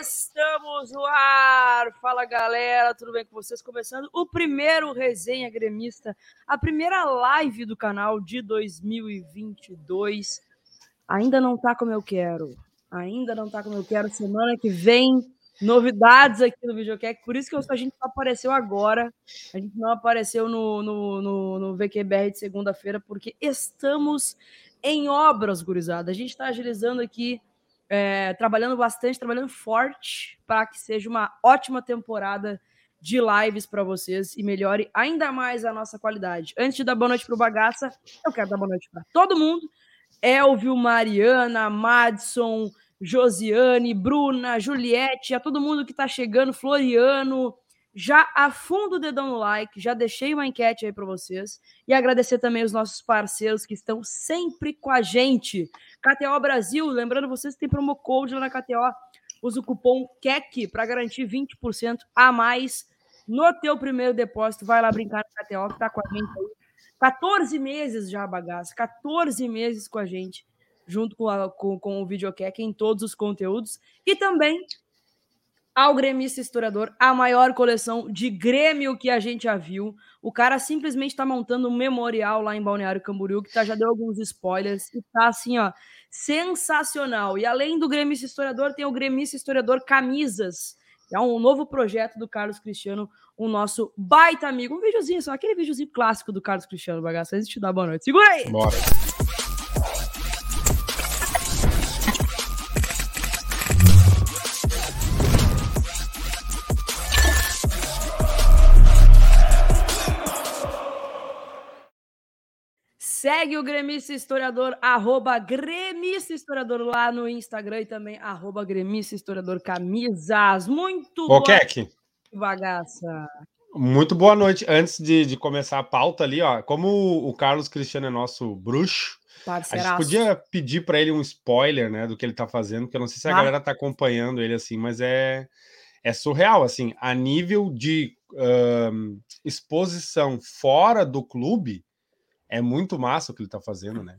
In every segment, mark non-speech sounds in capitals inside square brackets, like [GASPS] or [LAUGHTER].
Estamos no ar! Fala galera, tudo bem com vocês? Começando o primeiro Resenha Gremista, a primeira live do canal de 2022. Ainda não tá como eu quero, ainda não tá como eu quero. Semana que vem, novidades aqui no Videocast, por isso que a gente apareceu agora, a gente não apareceu no, no, no, no VQBR de segunda-feira, porque estamos em obras, gurizada. A gente está agilizando aqui é, trabalhando bastante, trabalhando forte para que seja uma ótima temporada de lives para vocês e melhore ainda mais a nossa qualidade. Antes de dar boa noite para o Bagaça, eu quero dar boa noite para todo mundo. Elvio, Mariana, Madison, Josiane, Bruna, Juliette, a todo mundo que está chegando, Floriano, já afunda o dedão no like, já deixei uma enquete aí para vocês e agradecer também os nossos parceiros que estão sempre com a gente. KTO Brasil, lembrando vocês que tem promo code lá na KTO, usa o cupom KEC para garantir 20% a mais no teu primeiro depósito. Vai lá brincar na KTO que tá com a gente aí. 14 meses já, bagaça, 14 meses com a gente, junto com, a, com, com o Videokek em todos os conteúdos. E também ao gremista historiador, a maior coleção de Grêmio que a gente já viu. O cara simplesmente está montando um memorial lá em Balneário Camboriú, que tá, já deu alguns spoilers, e tá assim, ó, sensacional. E além do gremista historiador, tem o gremista historiador Camisas, que é um novo projeto do Carlos Cristiano, o nosso baita amigo. Um videozinho só, aquele videozinho clássico do Carlos Cristiano, bagaço. Antes de te dar boa noite. Segura aí! Bora! Segue o Gremista Historiador, arroba Gremista Historiador lá no Instagram e também arroba Gremista Historiador Camisas. Muito boa noite, bagaça. Muito boa noite. Antes de, de, começar a pauta ali, ó, como o Carlos Cristiano é nosso bruxo, Parceiraço. a gente podia pedir para ele um spoiler, né, do que ele tá fazendo, que eu não sei se a ah. galera tá acompanhando ele assim, mas é, é surreal, assim, a nível de um, exposição fora do clube, é muito massa o que ele tá fazendo, né?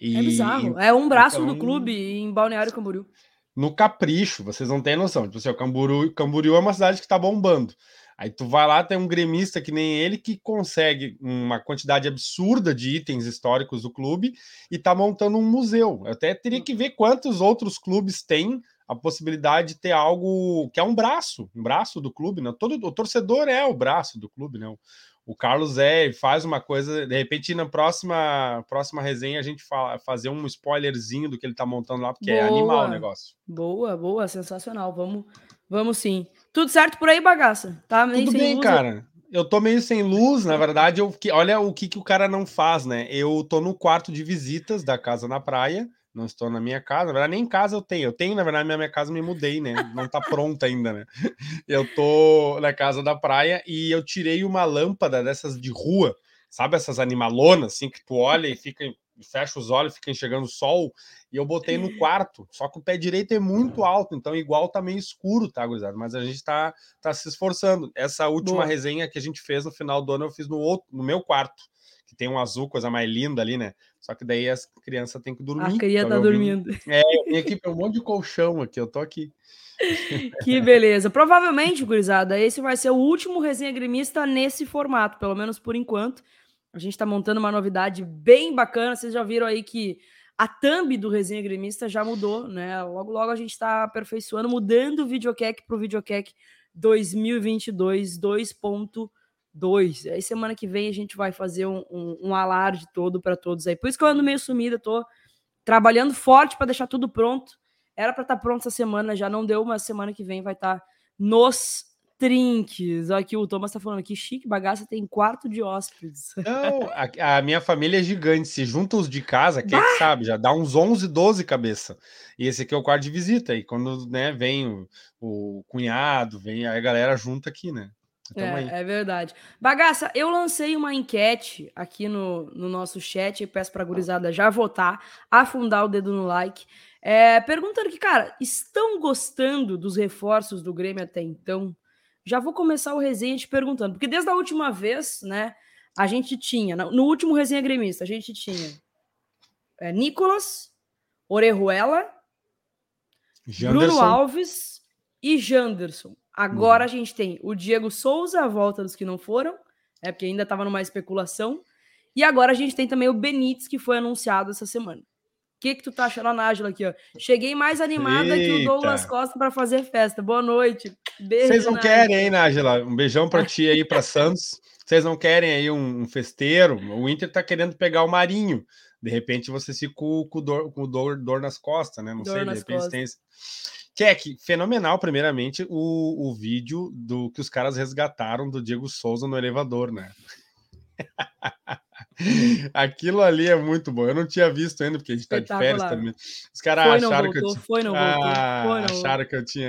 E, é bizarro. É um braço então, do clube em Balneário Camboriú. No capricho, vocês não têm noção. Tipo assim, o Camboriú, Camboriú é uma cidade que tá bombando. Aí tu vai lá, tem um gremista que nem ele que consegue uma quantidade absurda de itens históricos do clube e tá montando um museu. Eu até teria que ver quantos outros clubes têm a possibilidade de ter algo que é um braço, um braço do clube, né? Todo o torcedor é o braço do clube, né? O Carlos é faz uma coisa, de repente na próxima próxima resenha a gente fala, fazer um spoilerzinho do que ele tá montando lá, porque é boa, é animal o negócio. Boa, boa, sensacional. Vamos, vamos sim. Tudo certo por aí, bagaça? Tá meio Tudo bem, luz, cara. Eu tô meio sem luz, na verdade, eu, olha o que, que o cara não faz, né? Eu tô no quarto de visitas da casa na praia não estou na minha casa. Na verdade, nem casa eu tenho. Eu tenho, na verdade, na minha casa me mudei, né? Não tá pronta ainda, né? [LAUGHS] Eu tô na casa da praia e eu tirei uma lâmpada dessas de rua, sabe? Essas animalonas, assim, que tu olha e fica fecha os olhos, fica enxergando o sol, e eu botei no quarto. Só que o pé direito é muito alto, então igual tá meio escuro, tá, gurizada? Mas a gente tá, tá se esforçando. Essa última Boa. resenha que a gente fez no final do ano, eu fiz no outro, no meu quarto, que tem um azul, coisa mais linda ali, né? Só que daí as crianças têm que dormir. A criança tá dormindo. [LAUGHS] É, tem aqui um monte de colchão aqui, eu tô aqui. [LAUGHS] Que beleza. Provavelmente, gurizada, esse vai ser o último resenha gremista nesse formato, pelo menos por enquanto. A gente tá montando uma novidade bem bacana. Vocês já viram aí que a thumb do resenha gremista já mudou, né? Logo, logo a gente tá aperfeiçoando, mudando o videocac pro videocac 2022 2.0 dois. Aí semana que vem a gente vai fazer um, um, um alarde todo para todos aí. Por isso que eu ando meio sumida, tô trabalhando forte para deixar tudo pronto. Era para estar tá pronto essa semana, já não deu, mas semana que vem vai estar tá nos trinques. Aqui o Thomas tá falando que chique, bagaça tem quarto de hóspedes. Não, a, a, minha família é gigante. Se junta os de casa, quem é sabe, já dá uns 11, 12 cabeça. E esse aqui é o quarto de visita. E quando né, vem o, o cunhado, vem a galera junta aqui, né? É, é, verdade. Bagaça, eu lancei uma enquete aqui no, no nosso chat e peço para a gurizada já votar, afundar o dedo no like. É, perguntando que, cara, estão gostando dos reforços do Grêmio até então? Já vou começar o resenha te perguntando, porque desde a última vez, né, a gente tinha, no último resenha gremista, a gente tinha é, Nicolas, Orejuela, Janderson. Bruno Alves e Janderson. Agora uhum. a gente tem o Diego Souza, a volta dos que não foram, é porque ainda estava numa especulação. E agora a gente tem também o Benítez, que foi anunciado essa semana. O que, que tu tá achando, a Nájila, aqui, ó? Cheguei mais animada Eita. que o Douglas Costa para fazer festa. Boa noite. Beijo. Vocês não Nájila. querem, hein, Nájila? Um beijão para ti aí, para [LAUGHS] Santos. Vocês não querem aí um, festeiro? O Inter tá querendo pegar o Marinho. De repente você fica com, com, dor, com dor, dor nas costas, né? Não dor sei, de repente costas. tem. Keck, fenomenal, primeiramente, o, o vídeo do que os caras resgataram do Diego Souza no elevador, né? [LAUGHS] Aquilo ali é muito bom. Eu não tinha visto ainda, porque a gente tá de férias também. Os caras acharam que eu tinha. Foi, não voltou. Ah, foi, não acharam que eu tinha.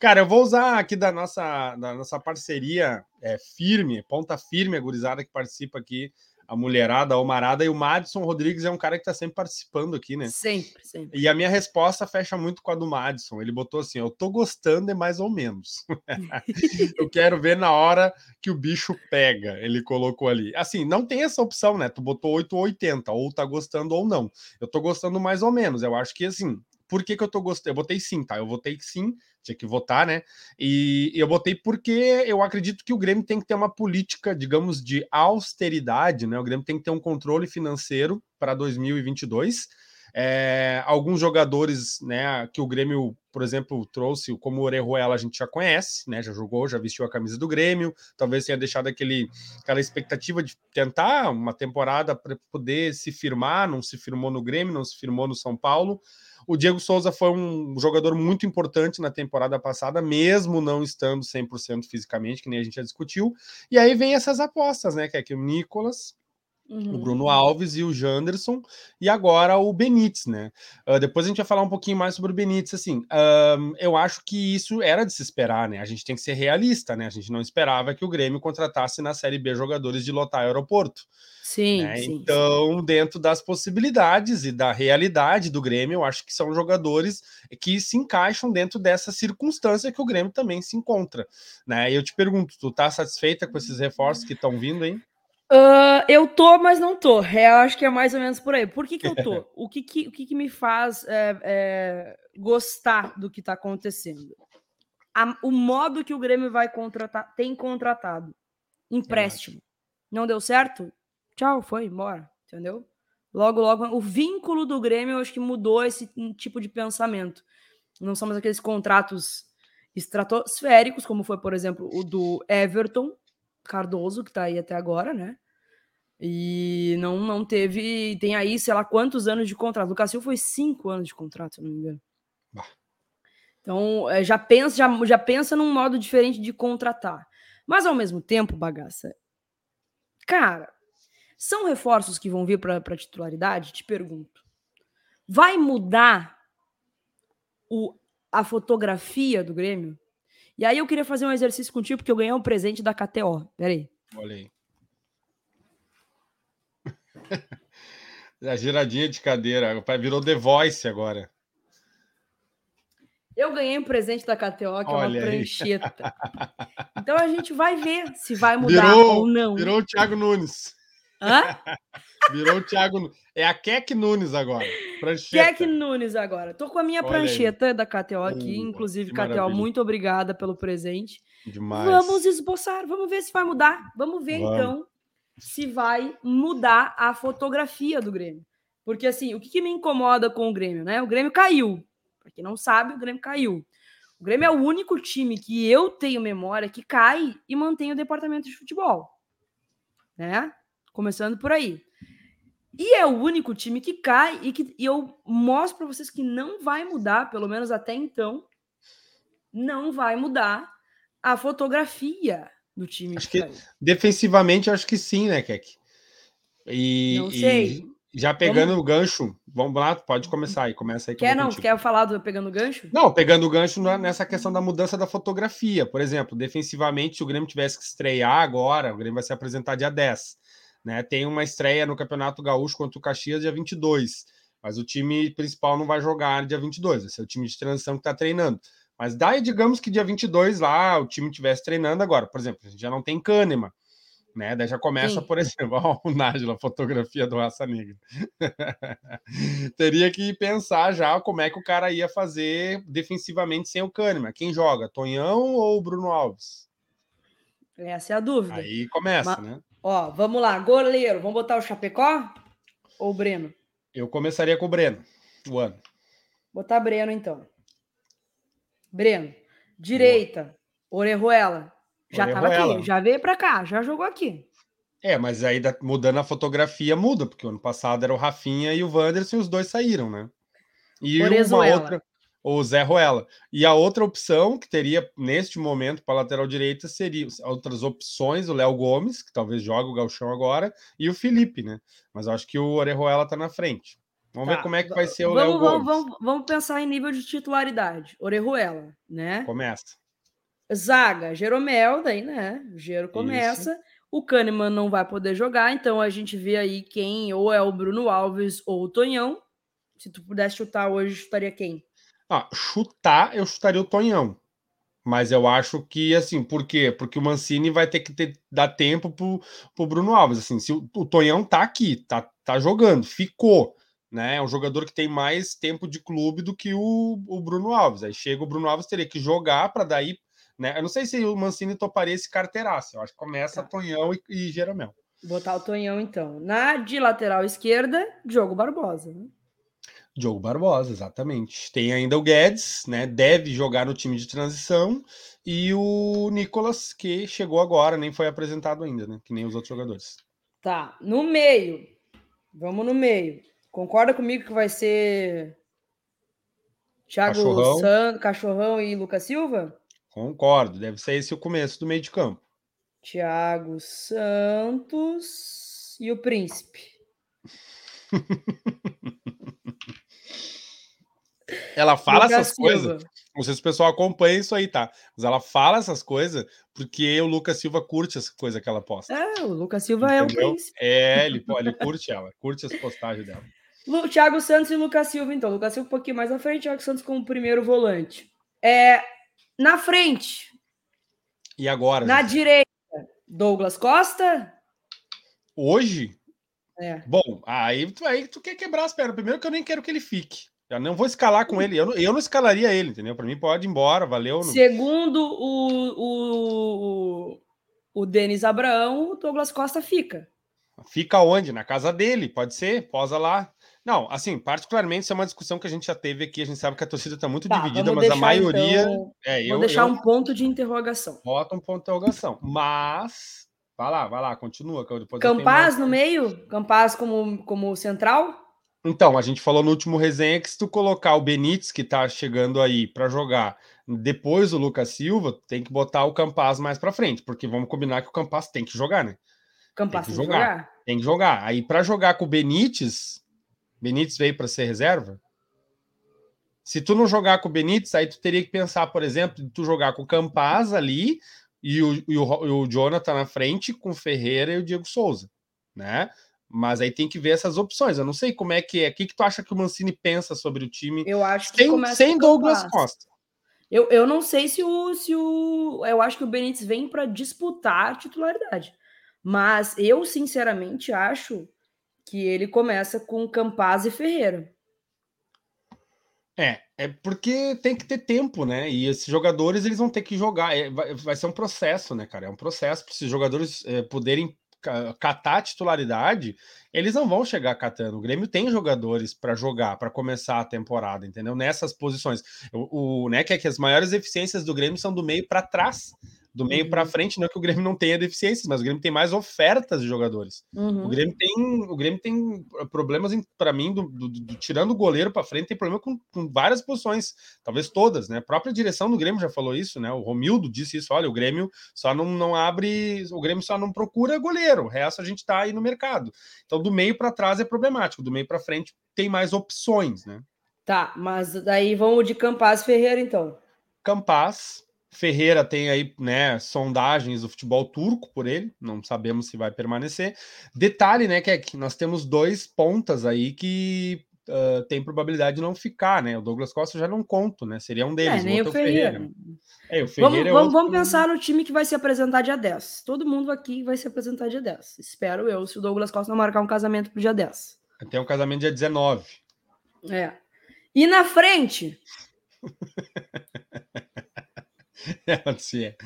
Cara, eu vou usar aqui da nossa, da nossa parceria é, firme, ponta firme, a gurizada que participa aqui a mulherada, a Omarada, e o Madison Rodrigues é um cara que está sempre participando aqui, né? Sempre, sempre. E a minha resposta fecha muito com a do Madison. Ele botou assim: eu tô gostando, é mais ou menos. [LAUGHS] eu quero ver na hora que o bicho pega. Ele colocou ali. Assim, não tem essa opção, né? Tu botou 8 ou 80, ou tá gostando ou não. Eu tô gostando mais ou menos. Eu acho que assim, por que, que eu tô gostando? Eu botei sim, tá? Eu votei sim, tinha que votar, né? E eu botei porque eu acredito que o Grêmio tem que ter uma política, digamos, de austeridade, né? O Grêmio tem que ter um controle financeiro para 2022. É, alguns jogadores, né, que o Grêmio, por exemplo, trouxe, como o Orejuela, a gente já conhece, né, já jogou, já vestiu a camisa do Grêmio, talvez tenha deixado aquele, aquela expectativa de tentar uma temporada para poder se firmar, não se firmou no Grêmio, não se firmou no São Paulo, o Diego Souza foi um jogador muito importante na temporada passada, mesmo não estando 100% fisicamente, que nem a gente já discutiu. E aí vem essas apostas, né? Que é que o Nicolas, Uhum. O Bruno Alves e o Janderson, e agora o Benítez, né? Uh, depois a gente vai falar um pouquinho mais sobre o Benítez. Assim, uh, eu acho que isso era de se esperar, né? A gente tem que ser realista, né? A gente não esperava que o Grêmio contratasse na Série B jogadores de lotar aeroporto. Sim, né? sim, Então, dentro das possibilidades e da realidade do Grêmio, eu acho que são jogadores que se encaixam dentro dessa circunstância que o Grêmio também se encontra, né? E eu te pergunto, tu tá satisfeita com esses reforços que estão vindo, hein? Uh, eu tô, mas não tô. Eu acho que é mais ou menos por aí. Por que, que eu tô? [LAUGHS] o que, que, o que, que me faz é, é, gostar do que tá acontecendo? A, o modo que o Grêmio vai contratar, tem contratado. Empréstimo. Não deu certo? Tchau, foi embora. Entendeu? Logo, logo, o vínculo do Grêmio, eu acho que mudou esse tipo de pensamento. Não somos aqueles contratos estratosféricos, como foi, por exemplo, o do Everton, Cardoso, que tá aí até agora, né? E não, não teve. Tem aí, sei lá, quantos anos de contrato. O Cassil foi cinco anos de contrato, se não me engano. Bah. Então, é, já pensa, já, já pensa num modo diferente de contratar. Mas ao mesmo tempo, bagaça. Cara, são reforços que vão vir para a titularidade? Te pergunto. Vai mudar o, a fotografia do Grêmio? E aí eu queria fazer um exercício contigo, porque eu ganhei um presente da KTO. Peraí. Olha aí. [LAUGHS] a giradinha de cadeira. O pai virou The Voice agora. Eu ganhei um presente da KTO, que Olha é uma aí. prancheta. então a gente vai ver se vai mudar virou, ou não. Virou o Thiago Nunes. Hã? [LAUGHS] Virou o Thiago. É a Keck Nunes agora. Prancheta. Keck Nunes agora. Tô com a minha Olha prancheta aí. da KTO aqui. Uh, Inclusive, KTO, maravilha. muito obrigada pelo presente. Demais. Vamos esboçar. Vamos ver se vai mudar. Vamos ver, Vamos. então, se vai mudar a fotografia do Grêmio. Porque, assim, o que, que me incomoda com o Grêmio, né? O Grêmio caiu. Pra quem não sabe, o Grêmio caiu. O Grêmio é o único time que eu tenho memória que cai e mantém o departamento de futebol. Né? Começando por aí. E é o único time que cai e que e eu mostro para vocês que não vai mudar, pelo menos até então, não vai mudar a fotografia do time. Acho que, que defensivamente, acho que sim, né, Keck? E, não sei. E já pegando vamos... o gancho, vamos lá, pode começar aí, começa aí. Que quer não? Quer falar do pegando o gancho? Não, pegando o gancho nessa questão da mudança da fotografia. Por exemplo, defensivamente, se o Grêmio tivesse que estrear agora, o Grêmio vai se apresentar dia 10 né? Tem uma estreia no Campeonato Gaúcho contra o Caxias dia 22, mas o time principal não vai jogar dia 22, esse é o time de transição que está treinando. Mas daí, digamos que dia 22 lá o time tivesse treinando agora, por exemplo, a gente já não tem Kahneman, né? Daí já começa, Sim. por exemplo, [LAUGHS] ó, o Nájila, fotografia do Raça Negra. [LAUGHS] Teria que pensar já como é que o cara ia fazer defensivamente sem o Kahneman. Quem joga, Tonhão ou Bruno Alves? Essa é a dúvida. Aí começa, Mas, né? Ó, vamos lá, goleiro, vamos botar o Chapecó ou o Breno? Eu começaria com o Breno, o ano. Botar Breno, então. Breno. Direita, Orejuela. Já Orejuela. tava aqui, já veio para cá, já jogou aqui. É, mas aí mudando a fotografia muda, porque o ano passado era o Rafinha e o Wanderson e os dois saíram, né? E Orezuela. uma outra, o Zé Ruela. E a outra opção que teria neste momento para a lateral direita seria outras opções, o Léo Gomes, que talvez jogue o Galchão agora, e o Felipe, né? Mas eu acho que o Orejuela está na frente. Vamos tá. ver como é que vai ser o vamos, Léo Gomes. Vamos, vamos, pensar em nível de titularidade. Orejuela, né? Começa. Zaga, Jeromel, daí, né? O Gero começa. Isso. O Kahneman não vai poder jogar, então a gente vê aí quem ou é o Bruno Alves ou o Tonhão. Se tu pudesse chutar hoje, chutaria quem? Ah, chutar, eu chutaria o Tonhão. Mas eu acho que, assim, por quê? Porque o Mancini vai ter que ter, dar tempo pro, pro Bruno Alves. Assim, se o, o Tonhão tá aqui, tá, tá jogando, ficou, né? É um jogador que tem mais tempo de clube do que o, o Bruno Alves. Aí chega o Bruno Alves, teria que jogar para daí, né? Eu não sei se o Mancini toparia esse carteiraço. Eu acho que começa tá. Tonhão e, e Jeromel. Botar o Tonhão, então. Na de lateral esquerda, Diogo Barbosa. Né? Diogo Barbosa, exatamente. Tem ainda o Guedes, né? Deve jogar no time de transição. E o Nicolas, que chegou agora, nem foi apresentado ainda, né? Que nem os outros jogadores. Tá. No meio. Vamos no meio. Concorda comigo que vai ser Thiago Cachorrão, San... Cachorrão e Lucas Silva? Concordo. Deve ser esse o começo do meio de campo. Thiago Santos e o Príncipe. [LAUGHS] Ela fala essas coisas. Não sei se o pessoal acompanha isso aí, tá? Mas ela fala essas coisas porque o Lucas Silva curte essa coisa que ela posta. É, o Lucas Silva Entendeu? é o príncipe. É, ele, ele curte ela, curte as postagens dela. Thiago Santos e Lucas Silva, então. Lucas Silva um pouquinho mais à frente, Thiago Santos como primeiro volante. É, na frente. E agora? Na gente? direita, Douglas Costa. Hoje? É. Bom, aí, aí tu quer quebrar as pernas. Primeiro que eu nem quero que ele fique. Eu não vou escalar com ele. Eu não, eu não escalaria ele, entendeu? Para mim, pode ir embora, valeu. Segundo o, o, o Denis Abraão, o Douglas Costa fica. Fica onde? Na casa dele, pode ser? Posa lá. Não, assim, particularmente, isso é uma discussão que a gente já teve aqui. A gente sabe que a torcida está muito tá, dividida, mas a maioria. Então, é, eu, vou deixar eu, um ponto de interrogação. Bota um ponto de interrogação. Mas. Vai lá, vai lá, continua. Campaz no meio? Campaz como, como central? Então, a gente falou no último resenha que se tu colocar o Benítez, que tá chegando aí para jogar, depois o Lucas Silva, tem que botar o Campaz mais para frente, porque vamos combinar que o Campaz tem que jogar, né? Campaz tem que jogar. jogar. Tem que jogar. Aí para jogar com o Benítez, Benítez veio para ser reserva? Se tu não jogar com o Benítez, aí tu teria que pensar, por exemplo, de tu jogar com o Campaz ali e o, e o, e o Jonathan na frente com o Ferreira e o Diego Souza, né? Mas aí tem que ver essas opções. Eu não sei como é que é. O que, que tu acha que o Mancini pensa sobre o time eu acho que sem, sem Douglas Costa? Eu, eu não sei se o, se o. Eu acho que o Benítez vem para disputar a titularidade. Mas eu, sinceramente, acho que ele começa com Campaz e Ferreira. É, é porque tem que ter tempo, né? E esses jogadores eles vão ter que jogar. É, vai, vai, ser um processo, né, cara? É um processo para esses jogadores é, poderem catar titularidade, eles não vão chegar catando. O Grêmio tem jogadores para jogar, para começar a temporada, entendeu? Nessas posições. O, o né, que é que as maiores eficiências do Grêmio são do meio para trás do meio uhum. para frente, não é que o Grêmio não tenha deficiências, mas o Grêmio tem mais ofertas de jogadores. Uhum. O Grêmio tem, o Grêmio tem problemas para mim, do, do, do, tirando o goleiro para frente, tem problema com, com, várias posições, talvez todas, né? A própria direção do Grêmio já falou isso, né? O Romildo disse isso, olha, o Grêmio só não, não abre, o Grêmio só não procura goleiro, o resto a gente tá aí no mercado. Então, do meio para trás é problemático, do meio para frente tem mais opções, né? Tá, mas daí vamos de Campaz Ferreira, então. Campaz, Ferreira tem aí, né, sondagens do futebol turco por ele, não sabemos se vai permanecer. Detalhe, né, que, é que nós temos dois pontas aí que uh, tem probabilidade de não ficar, né? O Douglas Costa já não conto, né? Seria um deles. É, nem o Ferreira. Ferreira. É, o Ferreira vamos, é vamos, vamos pensar no time que vai se apresentar dia 10. Todo mundo aqui vai se apresentar dia 10. Espero eu, se o Douglas Costa não marcar um casamento pro dia 10. Tem um casamento dia 19. É. E na frente. [LAUGHS] [LAUGHS] é.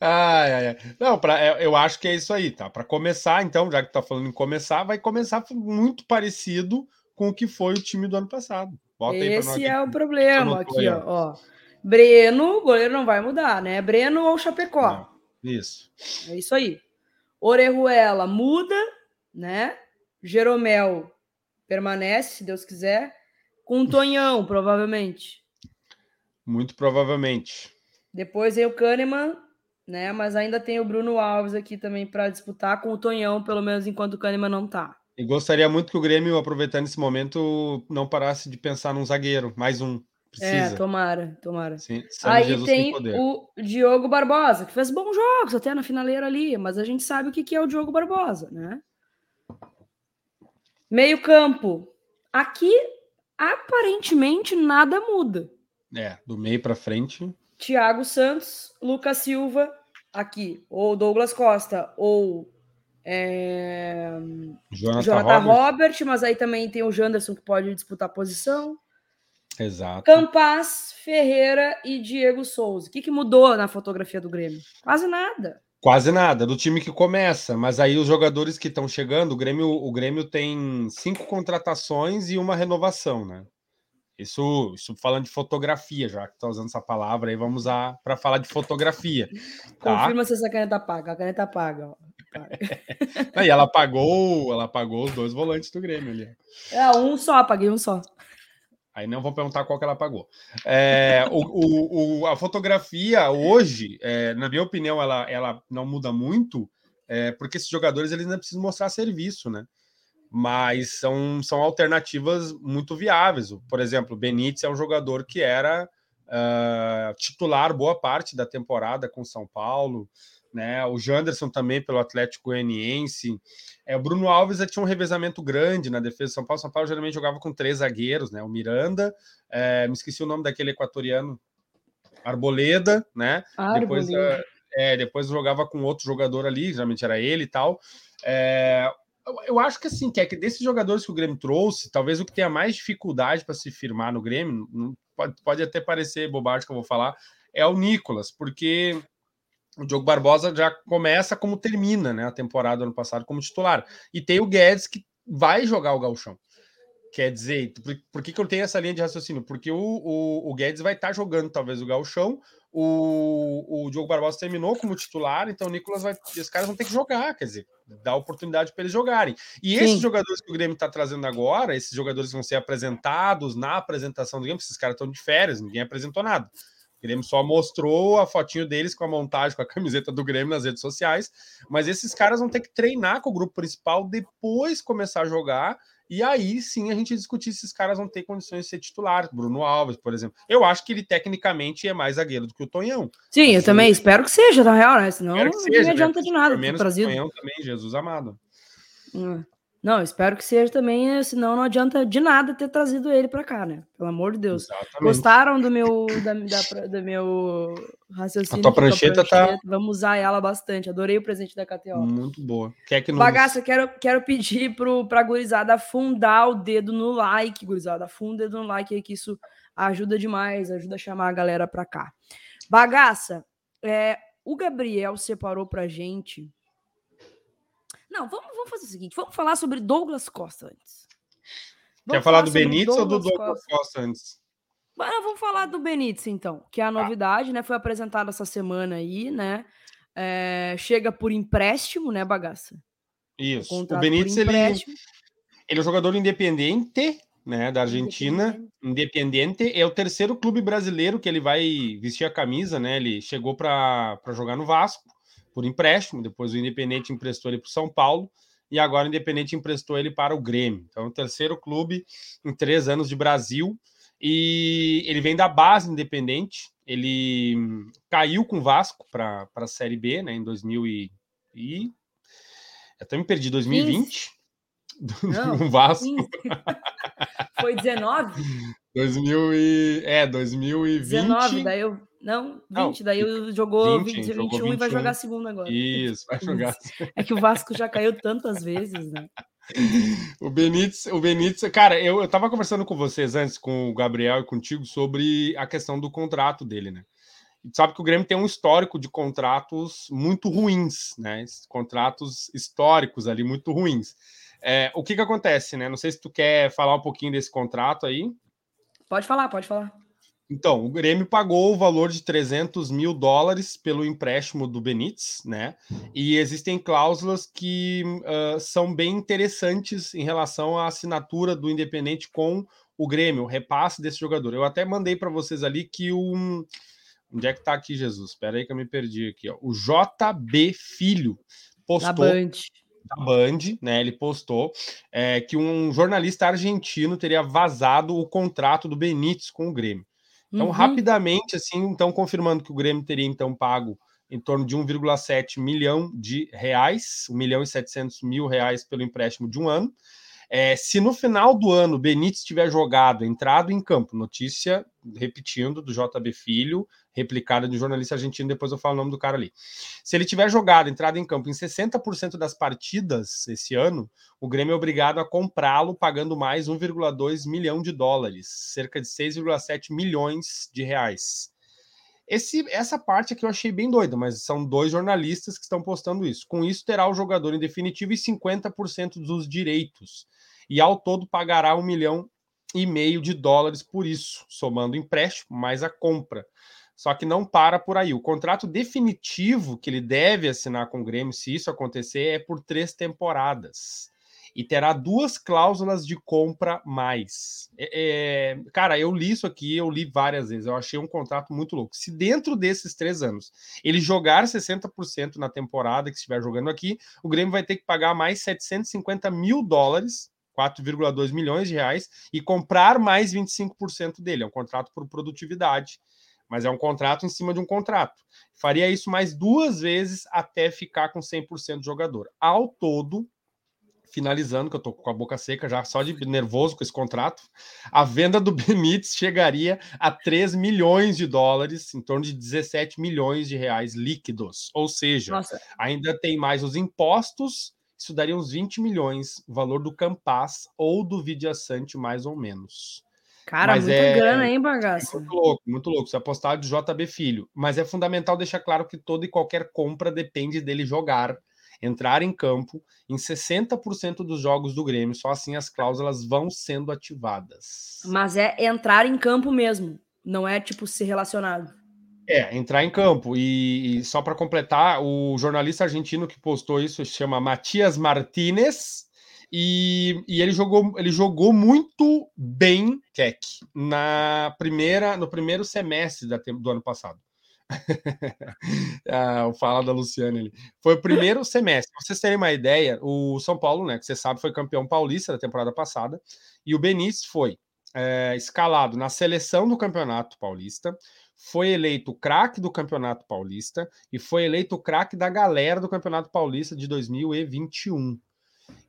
Ai, ai, ai. Não, pra, é, eu acho que é isso aí, tá? Para começar, então, já que tá falando em começar, vai começar muito parecido com o que foi o time do ano passado. Bota Esse é o problema aqui, ó, ó. Breno, o goleiro não vai mudar, né? Breno ou Chapecó. Não, isso. É isso aí. Orejuela muda, né? Jeromel permanece, se Deus quiser. Com o Tonhão, provavelmente. Muito provavelmente. Depois vem o Kahneman, né? Mas ainda tem o Bruno Alves aqui também para disputar com o Tonhão, pelo menos enquanto o Kahneman não tá. E gostaria muito que o Grêmio, aproveitando esse momento, não parasse de pensar num zagueiro, mais um. Precisa. É, tomara, tomara. Sim, Aí Jesus tem o Diogo Barbosa, que fez bons jogos até na finaleira ali, mas a gente sabe o que é o Diogo Barbosa, né? Meio campo. Aqui, aparentemente, nada muda. É, do meio para frente. Thiago Santos, Lucas Silva, aqui. Ou Douglas Costa, ou é... Jonathan, Jonathan Robert. Robert. mas aí também tem o Janderson que pode disputar posição. Exato. Campaz, Ferreira e Diego Souza. O que, que mudou na fotografia do Grêmio? Quase nada. Quase nada, do time que começa, mas aí os jogadores que estão chegando, o Grêmio, o Grêmio tem cinco contratações e uma renovação, né? Isso, isso falando de fotografia, já que está usando essa palavra aí, vamos usar para falar de fotografia. [LAUGHS] Tá? Confirma se essa caneta paga. A caneta paga. [LAUGHS] e ela pagou, ela pagou os dois volantes do Grêmio ali. É, um só, paguei um só. Aí não vou perguntar qual que ela pagou. É, o, o, o, a fotografia hoje, é, na minha opinião, ela, ela não muda muito, é, porque esses jogadores eles não precisam mostrar serviço, né? Mas são, são alternativas muito viáveis. Por exemplo, Benítez é um jogador que era uh, titular boa parte da temporada com São Paulo né? O Janderson também pelo Atlético Goianiense. É, o Bruno Alves tinha um revezamento grande na defesa de São Paulo. São Paulo geralmente jogava com três zagueiros, né? O Miranda, é, me esqueci o nome daquele equatoriano, Arboleda, né? Arboleda. Depois, é, é, depois jogava com outro jogador ali, geralmente era ele e tal. É, eu acho que assim, que é que desses jogadores que o Grêmio trouxe, talvez o que tenha mais dificuldade para se firmar no Grêmio, pode, pode até parecer bobagem que eu vou falar, é o Nicolas, porque o Diogo Barbosa já começa como termina né, a temporada ano passado como titular. E tem o Guedes que vai jogar o Galchão. Quer dizer, por, por que, que eu tenho essa linha de raciocínio? Porque o, o, o Guedes vai estar tá jogando talvez o Galchão, o, o Diogo Barbosa terminou como titular, então o Nicolas vai. Esses caras vão ter que jogar, quer dizer, dar oportunidade para eles jogarem. E Sim. esses jogadores que o Grêmio está trazendo agora, esses jogadores vão ser apresentados na apresentação do Grêmio, esses caras estão de férias, ninguém apresentou nada. O Grêmio só mostrou a fotinho deles com a montagem, com a camiseta do Grêmio nas redes sociais. Mas esses caras vão ter que treinar com o grupo principal, depois começar a jogar. E aí sim a gente discutir se esses caras vão ter condições de ser titular. Bruno Alves, por exemplo. Eu acho que ele tecnicamente é mais zagueiro do que o Tonhão. Sim, eu também espero que seja, na real, né? Senão não seja, adianta né? de nada. Menos o Tonhão também, Jesus amado. Hum. Não, espero que seja também, eh, senão não adianta de nada ter trazido ele para cá, né? Pelo amor de Deus. Exatamente. Gostaram do meu, da, da, do meu raciocínio? A tua prancheta, prancheta tá. Vamos usar ela bastante. Adorei o presente da KTO. Muito boa. Quer que não... Bagaça, quero, quero pedir pro, pra gurizada afundar o dedo no like, gurizada. Afunda o dedo no like aí, que isso ajuda demais, ajuda a chamar a galera pra cá. Bagaça, é, o Gabriel separou pra gente não, vamos, vamos fazer o seguinte: vamos falar sobre Douglas Costa antes. Vamos Quer falar, do Benítez ou do Douglas Costa, Costa antes? Mas vamos falar do Benítez, então, que é a tá. novidade, ah. né? Foi apresentado essa semana aí, né? É, chega por empréstimo, né, bagaça? Isso. O Benítez, ele, ele é um jogador independente, né, da Argentina, independente. É o terceiro clube brasileiro que ele vai vestir a camisa, né? Ele chegou para jogar no Vasco por empréstimo, depois o Independente emprestou ele para o São Paulo, e agora o Independente emprestou ele para o Grêmio. Então, o terceiro clube em três anos de Brasil, e ele vem da base Independente, ele caiu com o Vasco para a Série B, né, em 2000 e... e... Eu até me perdi, 2020, [LAUGHS] do, Não, Vasco. Foi 19? [LAUGHS] 2000 e... É, 2020. 19, daí eu. Não, 20, não, daí eu jogou 20, 20 21 21 e vai jogar segundo agora. Isso, vai [LAUGHS] jogar. É que o Vasco já caiu tantas vezes, né? [LAUGHS] o Benítez, o Benítez, cara, eu, eu tava conversando com vocês antes, com o Gabriel e contigo, sobre a questão do contrato dele, né? sabe que o Grêmio tem um histórico de contratos muito ruins, né? Contratos históricos ali muito ruins. É, o que que acontece, né? Não sei se tu quer falar um pouquinho desse contrato aí. Pode falar, pode falar. Então, o Grêmio pagou o valor de 300 mil dólares pelo empréstimo do Benítez, né? E existem cláusulas que uh, são bem interessantes em relação à assinatura do Independente com o Grêmio, o repasse desse jogador. Eu até mandei para vocês ali que o. Onde é que tá aqui, Jesus? Espera aí que eu me perdi aqui. Ó. O JB Filho postou. Da Band. Da Band, né? Ele postou é, que um jornalista argentino teria vazado o contrato do Benítez com o Grêmio. Então, uhum. rapidamente, assim, então, confirmando que o Grêmio teria então pago em torno de 1,7 milhão de reais, 1 milhão e 700 mil reais pelo empréstimo de um ano. É, se no final do ano Benítez tiver jogado, entrado em campo, notícia, repetindo, do JB Filho, replicada de um jornalista argentino, depois eu falo o nome do cara ali. Se ele tiver jogado, entrado em campo em 60% das partidas esse ano, o Grêmio é obrigado a comprá-lo pagando mais 1,2 milhão de dólares, cerca de 6,7 milhões de reais. Esse, essa parte aqui eu achei bem doida, mas são dois jornalistas que estão postando isso. Com isso, terá o jogador em definitivo e 50% dos direitos. E ao todo pagará um milhão e meio de dólares por isso, somando o empréstimo mais a compra. Só que não para por aí. O contrato definitivo que ele deve assinar com o Grêmio, se isso acontecer, é por três temporadas e terá duas cláusulas de compra mais. É, é, cara, eu li isso aqui, eu li várias vezes, eu achei um contrato muito louco. Se dentro desses três anos ele jogar 60% na temporada que estiver jogando aqui, o Grêmio vai ter que pagar mais 750 mil dólares 4,2 milhões de reais e comprar mais 25% dele. É um contrato por produtividade, mas é um contrato em cima de um contrato. Faria isso mais duas vezes até ficar com 100% de jogador. Ao todo, finalizando, que eu tô com a boca seca já, só de nervoso com esse contrato, a venda do [LAUGHS] Benítez chegaria a 3 milhões de dólares, em torno de 17 milhões de reais líquidos. Ou seja, Nossa. ainda tem mais os impostos, isso daria uns 20 milhões, o valor do Campas ou do Vidiaçante, mais ou menos. Cara, Mas muita é, grana, hein, bagaço? É muito louco, muito louco. Se apostar de JB Filho. Mas é fundamental deixar claro que toda e qualquer compra depende dele jogar entrar em campo em 60% dos jogos do Grêmio, só assim as cláusulas vão sendo ativadas. Mas é entrar em campo mesmo, não é tipo ser relacionado. É, entrar em campo. E, e só para completar, o jornalista argentino que postou isso se chama Matias Martinez. E, e, ele jogou ele jogou muito bem Keck na primeira no primeiro semestre da, do ano passado [LAUGHS] ah, o fala da Luciana ali. Foi o primeiro semestre. Pra vocês terem uma ideia, o São Paulo, né, que você sabe, foi campeão paulista da temporada passada, e o Benício foi é, escalado na seleção do Campeonato Paulista, foi eleito craque do Campeonato Paulista e foi eleito craque da galera do Campeonato Paulista de 2021.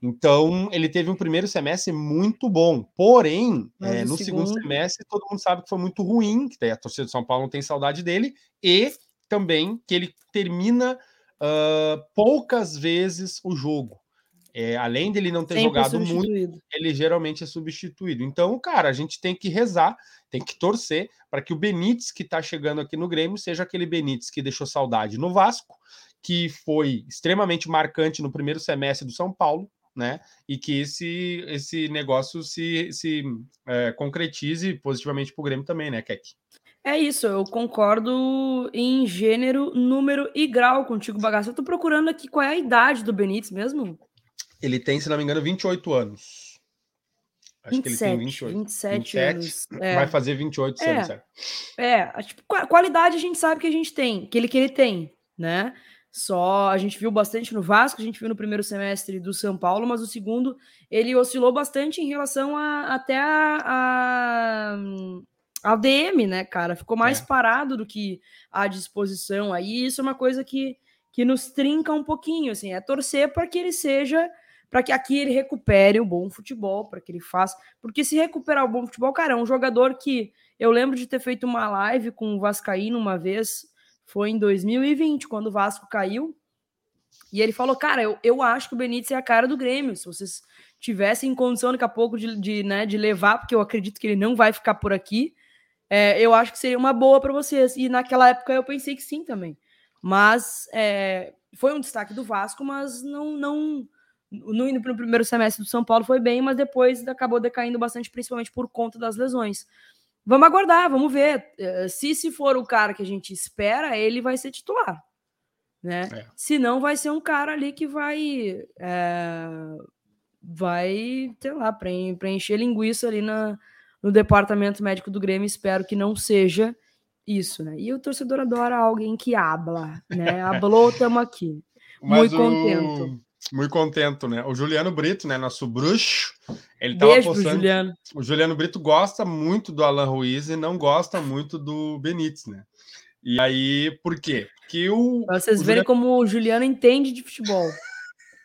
Então, ele teve um primeiro semestre muito bom. Porém, é, no segundo... segundo... semestre, todo mundo sabe que foi muito ruim, que a torcida de São Paulo não tem saudade dele, e também que ele termina uh, poucas vezes o jogo. É, além dele não ter Sempre jogado muito, ele geralmente é substituído. Então, cara, a gente tem que rezar, tem que torcer para que o Benítez que está chegando aqui no Grêmio seja aquele Benítez que deixou saudade no Vasco, que foi extremamente marcante no primeiro semestre do São Paulo, né? E que esse, esse negócio se, se é, concretize positivamente para o Grêmio também, né, Keck? É isso, eu concordo em gênero, número e grau contigo, bagaço. Eu tô procurando aqui qual é a idade do Benítez mesmo. Ele tem, se não me engano, 28 anos. Acho 27, que ele tem 28. 27, 27 anos. É. Vai fazer 28, é. certo. É, tipo, qualidade a gente sabe que a gente tem, que ele, que ele tem, né? Só a gente viu bastante no Vasco, a gente viu no primeiro semestre do São Paulo, mas o segundo ele oscilou bastante em relação a, até a, a, a DM, né, cara? Ficou mais é. parado do que à disposição. Aí isso é uma coisa que, que nos trinca um pouquinho, assim, é torcer para que ele seja para que aqui ele recupere o bom futebol, para que ele faça. Porque se recuperar o bom futebol, cara, é um jogador que eu lembro de ter feito uma live com o Vascaíno uma vez, foi em 2020, quando o Vasco caiu. E ele falou, cara, eu, eu acho que o Benítez é a cara do Grêmio. Se vocês tivessem condição daqui a pouco de, de, né, de levar, porque eu acredito que ele não vai ficar por aqui, é, eu acho que seria uma boa para vocês. E naquela época eu pensei que sim também. Mas é, foi um destaque do Vasco, mas não, não no, no primeiro semestre do São Paulo foi bem, mas depois acabou decaindo bastante, principalmente por conta das lesões. Vamos aguardar, vamos ver. É, se se for o cara que a gente espera, ele vai ser titular. Né? É. Se não, vai ser um cara ali que vai. É, vai, sei lá, preencher linguiça ali na, no departamento médico do Grêmio. Espero que não seja isso, né? E o torcedor adora alguém que habla, né? [LAUGHS] Hablou, estamos aqui. Muito o... contento. Muito contento, né? O Juliano Brito, né? Nosso bruxo, ele tava Beijo postando. Juliano. O Juliano Brito gosta muito do Alan Ruiz e não gosta muito do Benítez, né? E aí, por quê? Que o. Pra vocês o verem Juliano... como o Juliano entende de futebol.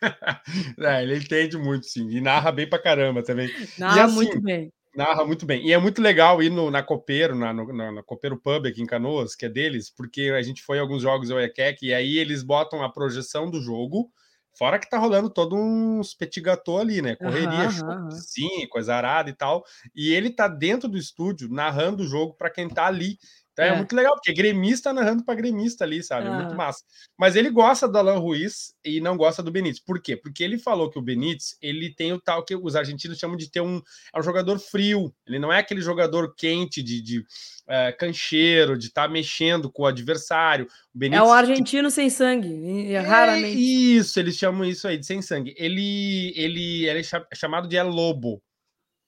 [LAUGHS] é, ele entende muito, sim. E narra bem pra caramba também. Narra e, assim, muito bem. Narra muito bem. E é muito legal ir no, na Copeiro, na, no, na, na Copeiro Pub aqui em Canoas, que é deles, porque a gente foi a alguns jogos do EQEC e aí eles botam a projeção do jogo Fora que tá rolando todo uns petit gâteau ali, né? Correria, uhum, sim, coisa arada e tal. E ele tá dentro do estúdio narrando o jogo para quem tá ali. Então é. é. muito legal, porque gremista narrando para gremista ali, sabe? É muito massa. Mas ele gosta do Alan Ruiz e não gosta do Benítez. Por quê? Porque ele falou que o Benítez, ele tem o tal que os argentinos chamam de ter um, é um jogador frio. Ele não é aquele jogador quente de, de é, cancheiro, de estar tá mexendo com o adversário. O Benítez, é um argentino sem sangue, é, raramente. Isso, eles chamam isso aí de sem sangue. Ele, ele, ele é chamado de El Lobo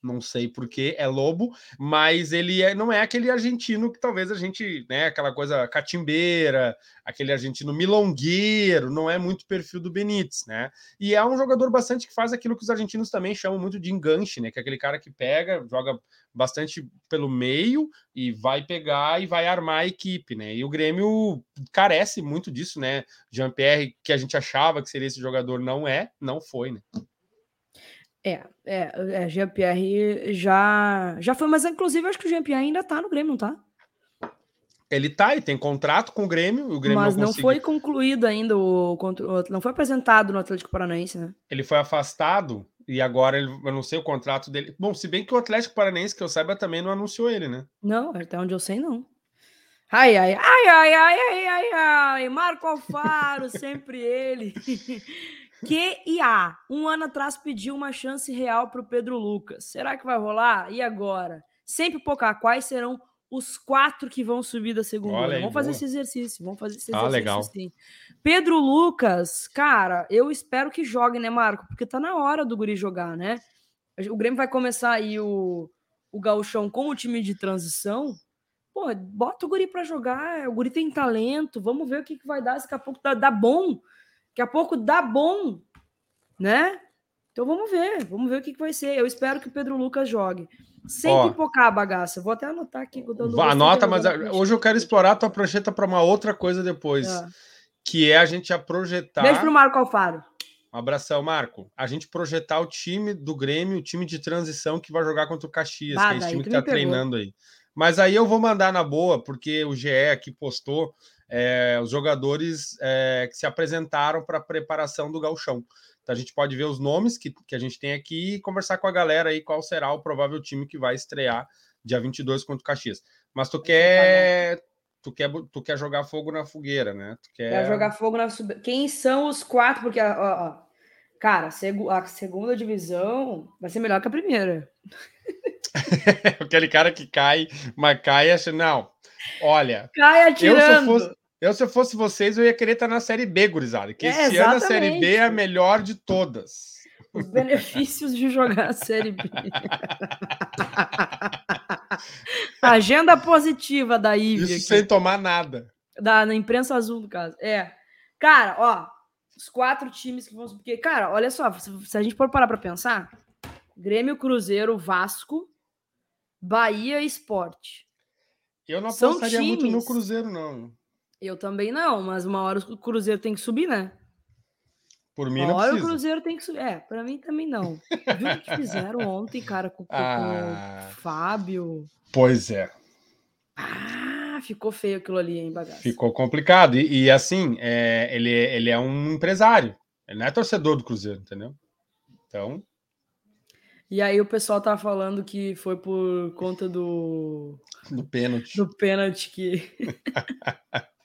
não sei porque é lobo, mas ele é, não é aquele argentino que talvez a gente, né, aquela coisa catimbeira, aquele argentino milongueiro, não é muito perfil do Benítez, né? E é um jogador bastante que faz aquilo que os argentinos também chamam muito de enganche, né? Que é aquele cara que pega, joga bastante pelo meio e vai pegar e vai armar a equipe, né? E o Grêmio carece muito disso, né? Jean-Pierre, que a gente achava que seria esse jogador, não é, não foi, né? É, é, é Jean-Pierre já, já foi, mas inclusive acho que o Jean-Pierre ainda tá no Grêmio, não tá? Ele tá, e tem contrato com o Grêmio, o Grêmio mas não, não foi concluído ainda, o, não foi apresentado no Atlético Paranaense, né? Ele foi afastado e agora ele, eu não sei o contrato dele. Bom, se bem que o Atlético Paranaense, que eu saiba, também não anunciou ele, né? Não, até onde eu sei, não. Ai, ai, ai, ai, ai, ai, ai, ai, Marco Alfaro, [LAUGHS] sempre ele. Q e A, um ano atrás pediu uma chance real para o Pedro Lucas. Será que vai rolar? E agora? Sempre pouca. Quais serão os quatro que vão subir da segunda? Aí, vamos fazer esse exercício. Vamos fazer esse ah, exercício. Ah, legal. Sim. Pedro Lucas, cara, eu espero que jogue, né, Marco? Porque tá na hora do Guri jogar, né? O Grêmio vai começar aí o, o Gauchão com o time de transição. Pô, bota o Guri para jogar. O Guri tem talento. Vamos ver o que, que vai dar. Daqui a pouco dá, dá bom. Daqui a pouco dá bom, né? Então vamos ver, vamos ver o que, que vai ser. Eu espero que o Pedro Lucas jogue. Sem Ó, pipocar a bagaça. Vou até anotar aqui. Anota, mas hoje eu quero explorar a tua prancheta para uma outra coisa depois. É. Que é a gente a projetar. Beijo pro Marco Alfaro. Um abração, Marco. A gente projetar o time do Grêmio, o time de transição que vai jogar contra o Caxias, ah, que é esse time que tá treinando aí. Mas aí eu vou mandar na boa, porque o GE aqui postou é, os jogadores é, que se apresentaram para a preparação do galchão. Então a gente pode ver os nomes que, que a gente tem aqui e conversar com a galera aí qual será o provável time que vai estrear dia 22 contra o Caxias. Mas tu quer tu quer, tu quer jogar fogo na fogueira, né? Tu quer... quer jogar fogo na Quem são os quatro? Porque, ó, ó, cara, a segunda divisão vai ser melhor que a primeira. [LAUGHS] Aquele cara que cai, mas cai acha, não, Olha, Cai atirando. Eu se, fosse, eu, se fosse vocês, eu ia querer estar na Série B, gurizada. Que é, esse ano a Série B é a melhor de todas. Os benefícios de jogar a Série B. [LAUGHS] Agenda positiva da Ivy. Isso sem tomar nada. Da, na imprensa azul, no caso. É. Cara, ó, os quatro times que vão. Porque, cara, olha só, se a gente for parar para pensar, Grêmio, Cruzeiro, Vasco, Bahia Esporte. Eu não apostaria muito no Cruzeiro, não. Eu também não, mas uma hora o Cruzeiro tem que subir, né? Por mim não Olha, o precisa. Cruzeiro tem que subir. É, pra mim também não. Viu o que fizeram [LAUGHS] ontem, cara, com, com Ah. o Fábio? Pois é, Ah, ficou feio aquilo ali, hein, bagaço. ficou complicado. E, e, assim, é, ele, ele é um empresário. Ele não é torcedor do Cruzeiro, entendeu? Então, E aí o pessoal tá falando que foi por conta do, no pênalti. do pênalti que. [LAUGHS]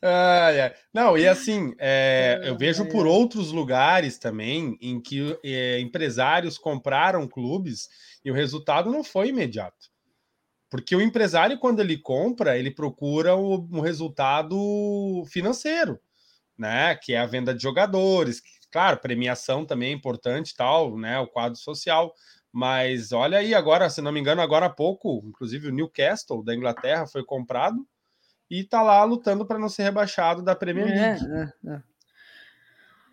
Ai, ai. Não, e assim, é, eu vejo por outros lugares também em que é, empresários compraram clubes e o resultado não foi imediato. Porque o empresário, quando ele compra, ele procura um resultado financeiro, né? Que é a venda de jogadores. Claro, premiação também é importante, tal, né? O quadro social. Mas olha aí, agora, se não me engano, agora há pouco, inclusive o Newcastle da Inglaterra foi comprado e tá lá lutando para não ser rebaixado da Premier League. É, é, é.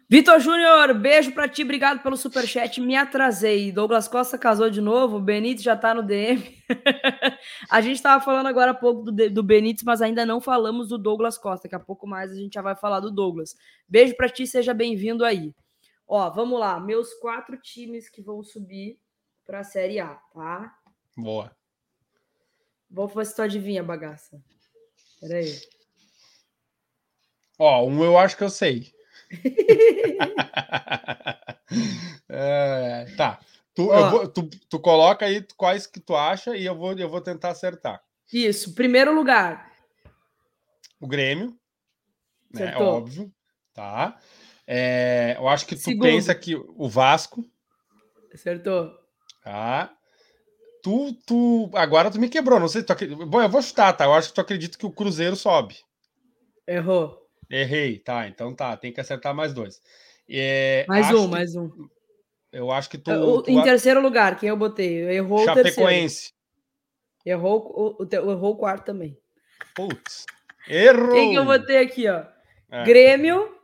Vitor Júnior, beijo pra ti, obrigado pelo superchat. Me atrasei. Douglas Costa casou de novo, o Benítez já tá no DM. [LAUGHS] a gente tava falando agora há pouco do, do Benítez, mas ainda não falamos do Douglas Costa. Daqui a pouco mais a gente já vai falar do Douglas. Beijo pra ti, seja bem-vindo aí. Ó, vamos lá, meus quatro times que vão subir pra Série A, tá? Boa. Vamos ver se tu adivinha, bagaça. Peraí. Ó, um eu acho que eu sei. [LAUGHS] é, tá. Tu, vou- tu, tu coloca aí quais que tu acha e eu vou, eu vou tentar acertar. Isso, primeiro lugar. O Grêmio, né? Acertou. Óbvio. Tá. É, eu acho que tu Segundo. pensa que o Vasco, Acertou. tá? Tu, tu, agora tu me quebrou, não sei se tu. Bom, eu vou chutar, tá? Eu acho que tu acredita que o Cruzeiro sobe. Errou. Errei, tá? Então tá, tem que acertar mais dois. É, Mais um, que- mais um. Eu acho que tu. O- tu em terceiro lugar, quem eu botei? Errou o terceiro. Chapecoense. Errou o, o, te- errou o quarto também. Putz. Errou! Quem que eu botei aqui, ó? É. Grêmio,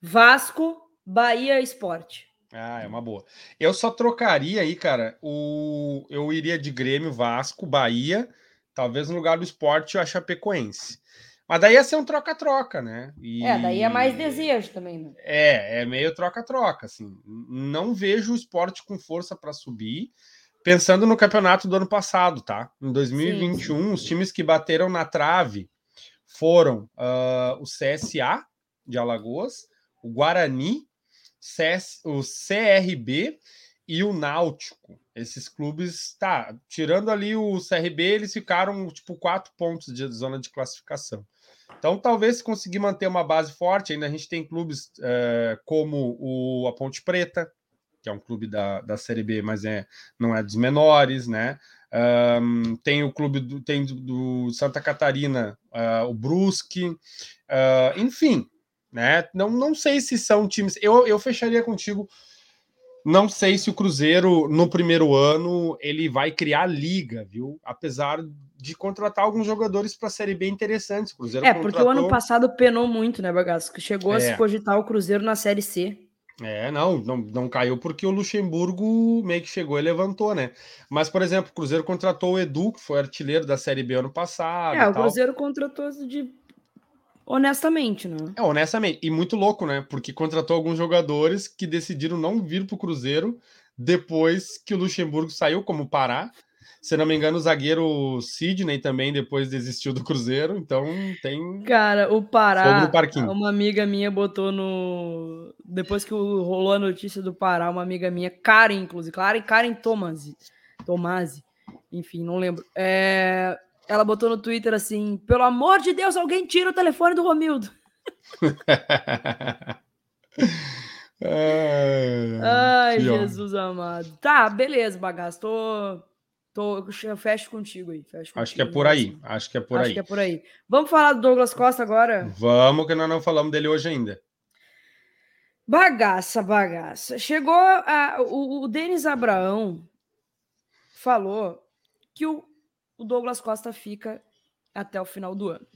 Vasco, Bahia Esporte. Ah, é uma boa. Eu só trocaria aí, cara. O... Eu iria de Grêmio, Vasco, Bahia, talvez no lugar do esporte a Chapecoense. Mas daí ia ser um troca-troca, né? E- É, daí é mais desejo também, né? É, é meio troca-troca, assim. Não vejo o esporte com força para subir. Pensando no campeonato do ano passado, tá? Em 2021, os times que bateram na trave foram ah, o CSA de Alagoas, o Guarani, CS o CRB e o Náutico. Esses clubes, tá, tirando ali o CRB, eles ficaram tipo quatro pontos de zona de classificação. Então, talvez se conseguir manter uma base forte, ainda a gente tem clubes eh, como o a Ponte Preta, que é um clube da, da Série B, mas é, não é dos menores, né? Ahn, tem o clube do, tem do, do Santa Catarina, ah, o Brusque, ah, enfim, né? Não, não sei se são times. Eu, eu fecharia contigo. Não sei se o Cruzeiro, no primeiro ano, ele vai criar liga, viu? Apesar de contratar alguns jogadores para a Série B interessantes. O Cruzeiro É, porque o ano contratou- passado penou muito, né, Bagaço? Que chegou a É. se cogitar o Cruzeiro na Série C. É, não, não, não caiu porque o Luxemburgo meio que chegou e levantou, né? Mas, por exemplo, o Cruzeiro contratou o Edu, que foi artilheiro da Série B ano passado. é, o. Cruzeiro contratou de. Honestamente, né? É, honestamente, e muito louco, né? Porque contratou alguns jogadores que decidiram não vir pro Cruzeiro depois que o Luxemburgo saiu, como Pará. Se não me engano, o zagueiro Sidney também depois desistiu do Cruzeiro, então tem. Cara, o Pará, uma amiga minha botou no. Depois que rolou a notícia do Pará, uma amiga minha, Karen, inclusive, Karen, Karen Tomasi, Tomasi, enfim, não lembro. É, Ela botou no Twitter assim: pelo amor de Deus, alguém tira o telefone do Romildo. É, [LAUGHS] Ai. Jesus amado. Tá, beleza, bagaço. Tô. tô eu fecho contigo aí. Fecho Acho que é contigo, por aí. Acho que é por Acho aí. que é por aí. Vamos falar do Douglas Costa agora? Vamos, que nós não falamos dele hoje ainda. Bagaça, bagaça. Chegou a, o, o Denis Abraão falou que o, o Douglas Costa fica até o final do ano,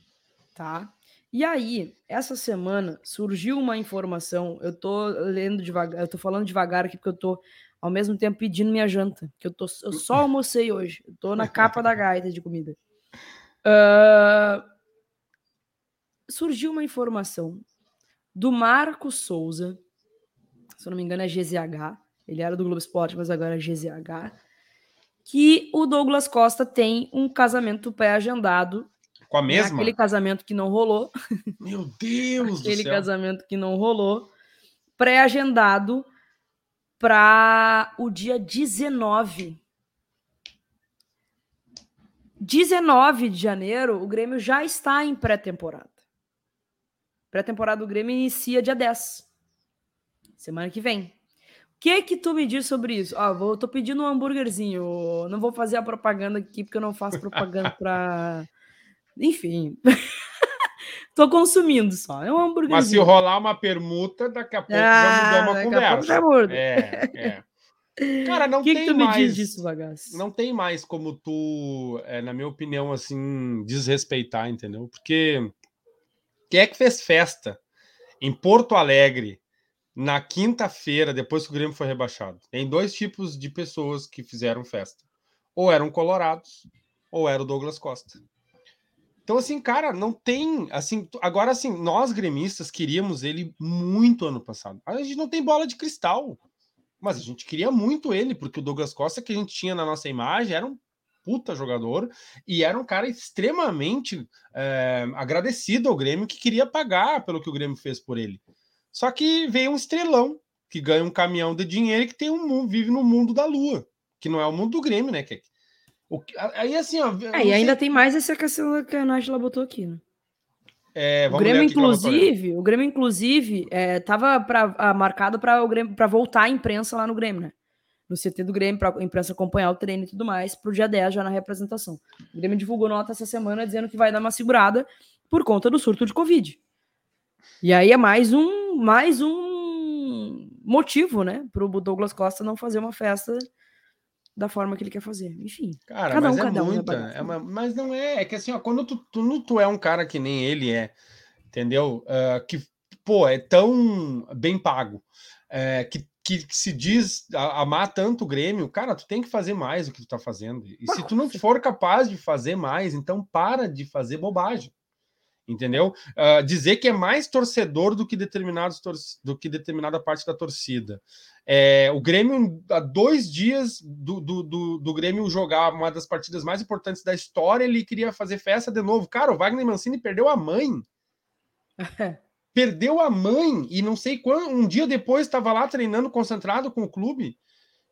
tá? E aí, essa semana surgiu uma informação. Eu tô lendo devagar, eu tô falando devagar aqui porque eu tô ao mesmo tempo pedindo minha janta, que eu tô eu só almocei hoje. Eu tô na capa da gaita de comida. Ah, surgiu uma informação do Marco Souza, se eu não me engano é GZH, ele era do Globo Esporte, mas agora é GZH, que o Douglas Costa tem um casamento pré-agendado. Com a mesma? Aquele casamento que não rolou. Meu Deus Aquele casamento que não rolou. Pré-agendado para o dia 19. 19 de janeiro, o Grêmio já está em pré-temporada. Pré-temporada do Grêmio inicia dia 10. Semana que vem. O que que tu me diz sobre isso? Ó, vou, tô pedindo um hambúrguerzinho. Não vou fazer a propaganda aqui porque eu não faço propaganda [LAUGHS] para Enfim. [LAUGHS] Tô consumindo só. É um hambúrguer. Mas se rolar uma permuta, daqui a pouco ah, já mudou uma conversa. É, é. [LAUGHS] Cara, não que tem que tu mais. Me diz disso, bagaço? Não tem mais como tu, é, na minha opinião, assim, desrespeitar, entendeu? Porque quem é que fez festa em Porto Alegre na quinta-feira, depois que o Grêmio foi rebaixado? Tem dois tipos de pessoas que fizeram festa. Ou eram colorados, ou era o Douglas Costa. Então, assim, cara, não tem. assim Agora, assim, nós gremistas queríamos ele muito ano passado. A gente não tem bola de cristal, mas a gente queria muito ele, porque o Douglas Costa que a gente tinha na nossa imagem era um puta jogador e era um cara extremamente é, agradecido ao Grêmio que queria pagar pelo que o Grêmio fez por ele. Só que veio um estrelão que ganha um caminhão de dinheiro e que tem um vive no mundo da lua, que não é o mundo do Grêmio, né? Que, o, aí assim, ó. É, e ainda tem mais essa questão que a Nájila botou aqui, né? É, o Grêmio, inclusive, o Grêmio, inclusive, é, tava pra, marcado para o Grêmio para voltar a imprensa lá no Grêmio, né? No CT do Grêmio, para a imprensa acompanhar o treino e tudo mais, pro dia 10 já na representação. O Grêmio divulgou nota essa semana dizendo que vai dar uma segurada por conta do surto de Covid. E aí é mais um, mais um motivo, né, para o Douglas Costa não fazer uma festa da forma que ele quer fazer. Enfim. Cara, cada um, é cada muita, um. É uma, mas não é. É que assim, ó, quando tu, tu, tu é um cara que nem ele é, entendeu? Uh, que, pô, é tão bem pago, é, que, que, que, se diz amar tanto o Grêmio, cara, tu tem que fazer mais do que tu tá fazendo. E se tu não for capaz de fazer mais, então para de fazer bobagem entendeu? Uh, dizer que é mais torcedor do que determinados do que determinada parte da torcida. É, o Grêmio, há dois dias do, do, do, do, Grêmio jogar uma das partidas mais importantes da história, ele queria fazer festa de novo. Cara, o Wagner Mancini perdeu a mãe. [LAUGHS] perdeu a mãe e não sei quando, um dia depois estava lá treinando concentrado com o clube.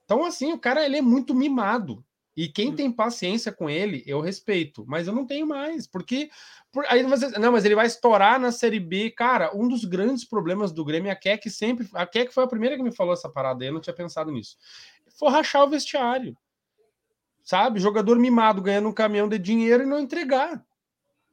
Então, assim, o cara ele é muito mimado. E quem hum. tem paciência com ele, eu respeito, mas eu não tenho mais, porque por, aí você, não, mas ele vai estourar na Série B. Cara, um dos grandes problemas do Grêmio, a Keck sempre, a Keck foi a primeira que me falou essa parada, eu não tinha pensado nisso. Foi rachar o vestiário. Sabe? Jogador mimado ganhando um caminhão de dinheiro e não entregar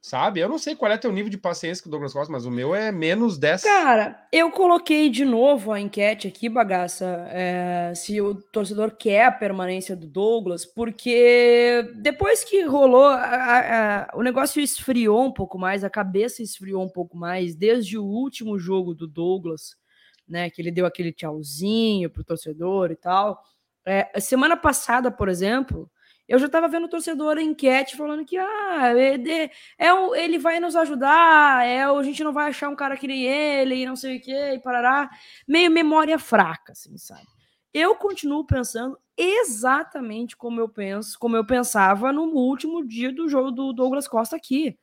sabe? Eu não sei qual é teu nível de paciência com o Douglas Costa, mas o meu é menos 10. Cara, eu coloquei de novo a enquete aqui, bagaça, é, se o torcedor quer a permanência do Douglas, porque depois que rolou, a, a, o negócio esfriou um pouco mais, a cabeça esfriou um pouco mais, desde o último jogo do Douglas, né, que ele deu aquele tchauzinho pro torcedor e tal. É, semana passada, por exemplo, eu já estava vendo torcedor em enquete falando que ah, é, é um, ele vai nos ajudar, é, a gente não vai achar um cara que nem ele, e não sei o que, e parará. Meio memória fraca, assim, sabe? Eu continuo pensando exatamente como eu penso, como eu pensava no último dia do jogo do Douglas Costa aqui.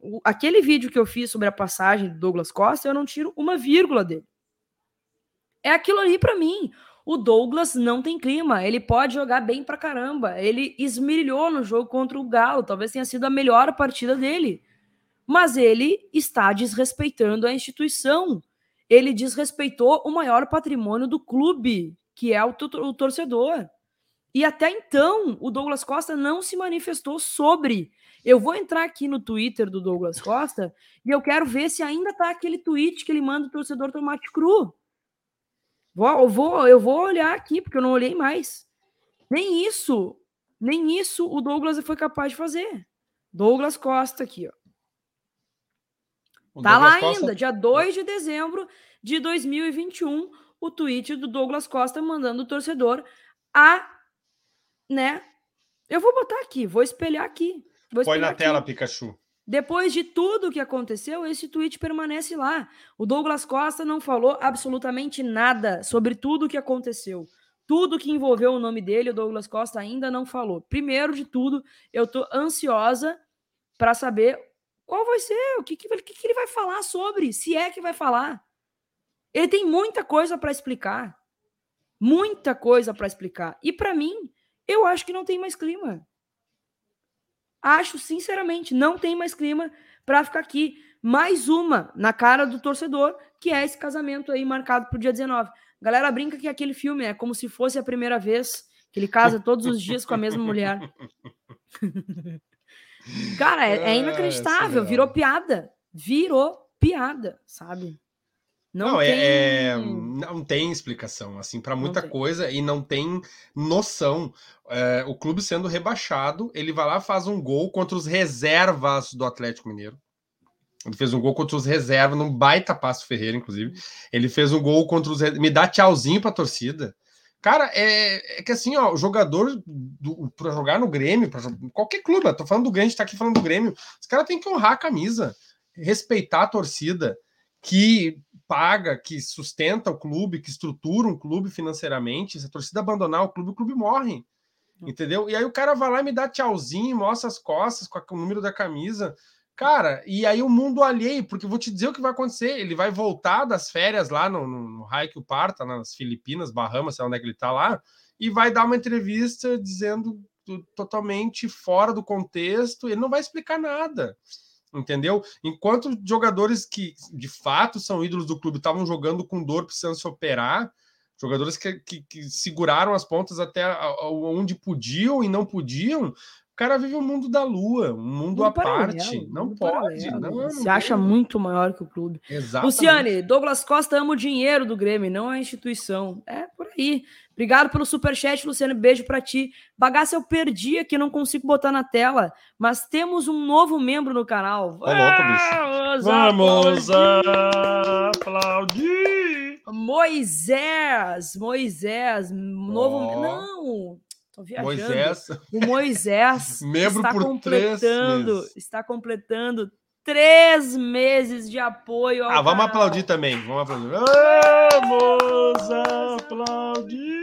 O, aquele vídeo que eu fiz sobre a passagem do Douglas Costa, eu não tiro uma vírgula dele. É aquilo ali para mim. O Douglas não tem clima, ele pode jogar bem pra caramba. Ele esmirilhou no jogo contra o Galo, talvez tenha sido a melhor partida dele. Mas ele está desrespeitando a instituição. Ele desrespeitou o maior patrimônio do clube, que é o, o torcedor. E até então, o Douglas Costa não se manifestou sobre. Eu vou entrar aqui no Twitter do Douglas Costa e eu quero ver se ainda tá aquele tweet que ele manda o torcedor tomate cru. Vou, eu, vou, eu vou olhar aqui, porque eu não olhei mais. Nem isso, nem isso o Douglas foi capaz de fazer. Douglas Costa aqui, ó. O tá Douglas lá Costa... ainda, dia 2 de dezembro de 2021, o tweet do Douglas Costa mandando o torcedor a, né? Eu vou botar aqui, vou espelhar aqui. Vou Põe na aqui. tela, Pikachu. Depois de tudo que aconteceu, esse tweet permanece lá. O Douglas Costa não falou absolutamente nada sobre tudo o que aconteceu. Tudo que envolveu o nome dele, o Douglas Costa ainda não falou. Primeiro de tudo, eu tô ansiosa para saber qual vai ser, o que, que, que, ele vai falar sobre, se é que vai falar. Ele tem muita coisa para explicar. Muita coisa para explicar. E para mim, eu acho que não tem mais clima. Acho, sinceramente, não tem mais clima para ficar aqui. Mais uma na cara do torcedor, que é esse casamento aí marcado para o dia 19. galera brinca que aquele filme é como se fosse a primeira vez que ele casa todos os dias com a mesma mulher. [LAUGHS] Cara, é, é inacreditável. Virou piada. Virou piada, sabe? Não, não é, tem... É, não tem explicação assim para muita coisa e não tem noção. É, o clube sendo rebaixado, ele vai lá faz um gol contra os reservas do Atlético Mineiro. Ele fez um gol contra os reservas, num baita passo Ferreira, inclusive. Ele fez um gol contra os. Me dá tchauzinho pra torcida. Cara, é, é que assim, ó, o jogador para jogar no Grêmio, para qualquer clube, eu tô falando do Grêmio, a gente tá aqui falando do Grêmio, os caras têm que honrar a camisa, respeitar a torcida, que paga, que sustenta o clube, que estrutura um clube financeiramente. Se a torcida abandonar o clube, o clube morre. Entendeu? E aí o cara vai lá e me dá tchauzinho, mostra as costas com o número da camisa. Cara, e aí o mundo alheio, porque vou te dizer o que vai acontecer. Ele vai voltar das férias lá no, no, no Raio Parta, nas Filipinas, Bahamas, sei onde é que ele tá lá, e vai dar uma entrevista dizendo totalmente fora do contexto. Ele não vai explicar nada entendeu? Enquanto jogadores que de fato são ídolos do clube estavam jogando com dor, precisando se operar, jogadores que, que, que seguraram as pontas até onde podiam e não podiam, o cara vive um mundo da lua, um mundo, à parte. Não pode. Não, não Se acha muito maior que o clube. Exatamente. Luciane, Douglas Costa ama o dinheiro do Grêmio, não a instituição. É por aí. Obrigado pelo superchat, Luciano. Beijo para ti. Bagaça eu perdi aqui, não consigo botar na tela. Mas temos um novo membro no canal. Vamos, louco, bicho. Vamos aplaudir. Moisés, Moisés, novo. Oh. Não, Tô viajando. Moisés. O Moisés [LAUGHS] Membro está por completando, está completando três meses de apoio. ah, vamos aplaudir também. Vamos aplaudir. Vamos aplaudir.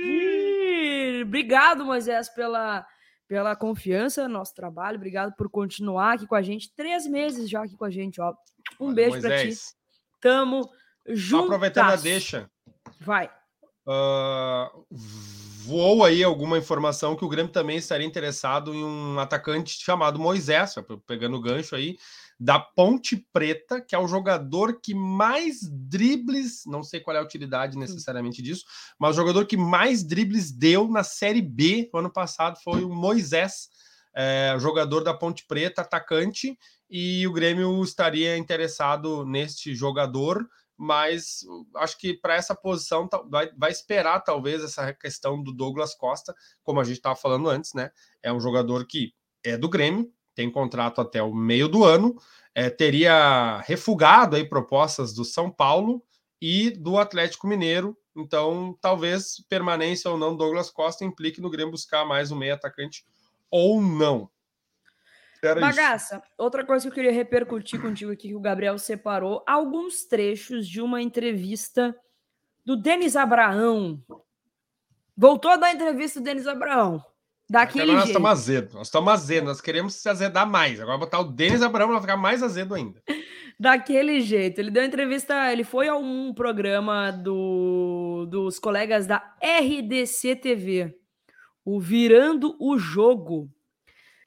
Obrigado, Moisés, pela, pela confiança no nosso trabalho. Obrigado por continuar aqui com a gente. Três meses já aqui com a gente, ó. Um Olha, beijo para ti. Tamo junto. Aproveitando a deixa. Vai. Uh, voou aí alguma informação que o Grêmio também estaria interessado em um atacante chamado Moisés, pegando o gancho aí, da Ponte Preta, que é o jogador que mais dribles, não sei qual é a utilidade necessariamente disso, mas o jogador que mais dribles deu na Série B no ano passado foi o Moisés, é, jogador da Ponte Preta, atacante, e o Grêmio estaria interessado neste jogador mas acho que para essa posição vai, vai, esperar talvez essa questão do Douglas Costa, como a gente estava falando antes, né? É um jogador que é do Grêmio, tem contrato até o meio do ano, é, teria refugado aí propostas do São Paulo e do Atlético Mineiro, então talvez permanência ou não do Douglas Costa implique no Grêmio buscar mais um meio atacante ou não. Era Bagaça, isso. outra coisa que eu queria repercutir contigo aqui, que o Gabriel separou alguns trechos de uma entrevista do Denis Abraão. Voltou a dar entrevista do Denis Abraão. Daquele nós estamos azedo, nós estamos azedo, nós queremos se azedar mais. Agora botar o Denis Abraão para ficar mais azedo ainda. [LAUGHS] Daquele jeito. Ele deu entrevista, ele foi a um programa do, dos colegas da RDC TV, o Virando o Jogo.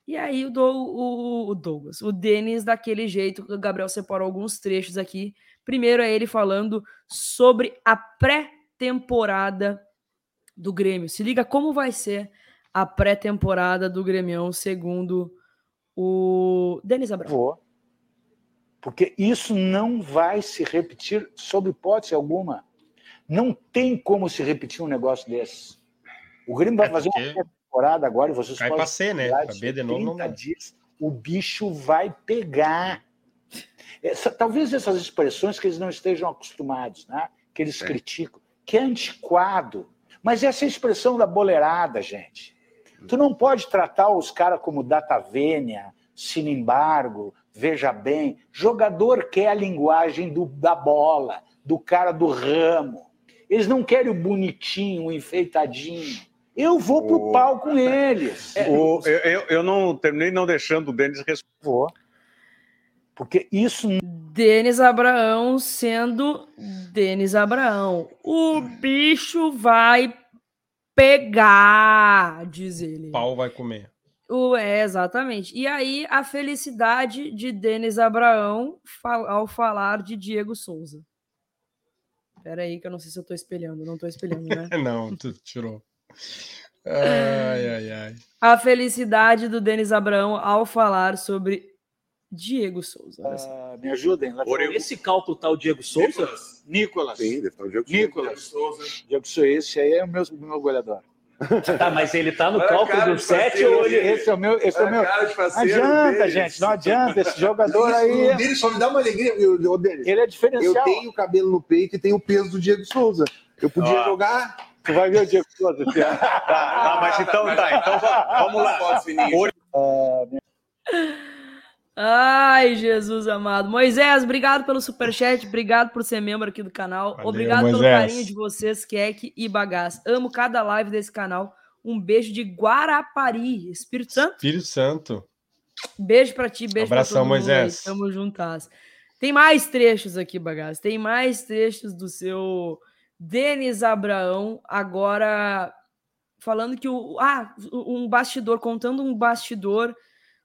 E aí o, o, o Douglas, o Denis, daquele jeito, o Gabriel separou alguns trechos aqui. Primeiro é ele falando sobre a pré-temporada do Grêmio. Se liga como vai ser a pré-temporada do Grêmio, segundo o Denis Abraão. Vou. Porque isso não vai se repetir sob hipótese alguma. Não tem como se repetir um negócio desse. O Grêmio vai é fazer porque... uma temporada agora, e vocês Cai podem. C, né? Pra B de novo não dá. Dias, o bicho vai pegar. Essa, talvez essas expressões que eles não estejam acostumados, né? que eles é. criticam, que é antiquado. Mas essa é a expressão da boleirada, gente. Tu não pode tratar os caras como data vênia, sino embargo, Veja bem, jogador quer a linguagem do, da bola, do cara do ramo. Eles não querem o bonitinho, o enfeitadinho. Eu vou pro o... pau com eles. É, o, eu, eu não terminei não deixando o Denis responder. Porque isso. Denis Abraão sendo Denis Abraão. O bicho vai pegar, diz ele. Pau vai comer. O, é, exatamente. E aí, a felicidade de Denis Abraão ao falar de Diego Souza. Pera aí, que eu não sei se eu tô espelhando. Não tô espelhando, né? [LAUGHS] não, tu tirou. [LAUGHS] Ai, ai, ai. A felicidade do Denis Abraão ao falar sobre Diego Souza. Uh, me ajudem. Esse cálculo tá o Diego Souza? Nicolas. Sim, deve estar o Diego Nicolas. Souza. Diego Souza. Esse aí é o meu, meu goleador. [LAUGHS] Tá, mas ele tá no cálculo do 7 ou ele. Esse é o meu. Esse é o meu. Não adianta, gente, não adianta. Esse jogador aí. O dele só me dá uma alegria. Eu, dele. Ele é diferencial. Eu tenho o cabelo no peito e tenho o peso do Diego Souza. Eu podia jogar. Tu vai ver o Diego Souza [LAUGHS] tá, tá, mas então tá. Então vamos lá. Uh, Ai, Jesus amado. Moisés, obrigado pelo superchat, obrigado por ser membro aqui do canal. Valeu, obrigado Moisés. pelo carinho de vocês, Keck e Bagaço. Amo cada live desse canal. Um beijo de Guarapari, Espírito Santo. Espírito Santo. Beijo para ti, beijo Abração, pra todo Moisés. Mundo Tamo juntas. Tem mais trechos aqui, Bagaço. Tem mais trechos do seu Denis Abraão, agora falando que o. Ah, um bastidor, contando um bastidor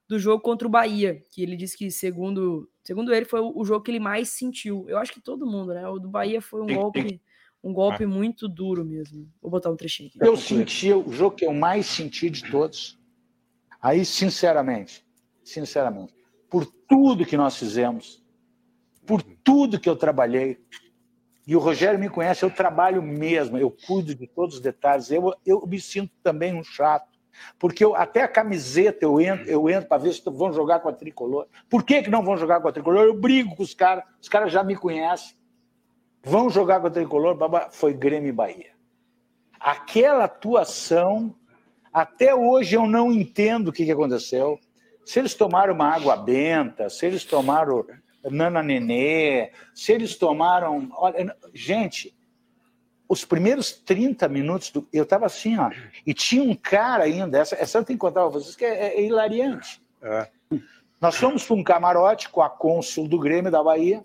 do jogo contra o Bahia, que ele disse que, segundo, segundo ele, foi o jogo que ele mais sentiu. Eu acho que todo mundo, né? O do Bahia foi um golpe, um golpe ah. muito duro mesmo. Vou botar um trechinho aqui. Eu senti o jogo que eu mais senti de todos. Aí, sinceramente, sinceramente, por tudo que nós fizemos, por tudo que eu trabalhei, e o Rogério me conhece, eu trabalho mesmo, eu cuido de todos os detalhes. Eu, eu me sinto também um chato. Porque eu, até a camiseta eu entro, eu entro para ver se vão jogar com a tricolor. Por que, que não vão jogar com a tricolor? Eu brigo com os caras, os caras já me conhecem. Vão jogar com a tricolor, foi Grêmio e Bahia. Aquela atuação, até hoje eu não entendo o que, que aconteceu. Se eles tomaram uma água benta, se eles tomaram Nana Nenê, se eles tomaram. Olha, gente, os primeiros 30 minutos, do, eu estava assim, ó, e tinha um cara ainda, essa, essa eu tenho que contar para vocês, que é, é hilariante. É. Nós fomos para um camarote com a cônsul do Grêmio da Bahia,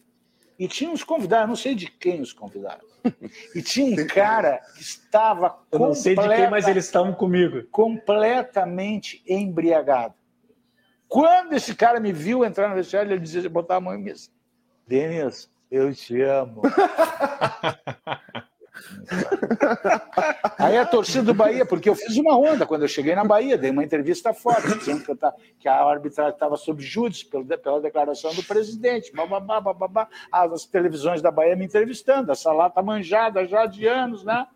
e tinha uns convidados, não sei de quem os convidados. E tinha um cara que estava. Eu não sei de quem, mas eles estavam comigo. Completamente embriagado. Quando esse cara me viu entrar no vestiário, ele dizia, botar a mão em mim. Denis, eu te amo. [LAUGHS] [LAUGHS] Aí a torcida do Bahia, porque eu fiz uma onda quando eu cheguei na Bahia, dei uma entrevista forte, dizendo que, eu tava, que a arbitragem estava sob júdice pela declaração do presidente, bababá, bababá. as televisões da Bahia me entrevistando, essa lata manjada já de anos, né?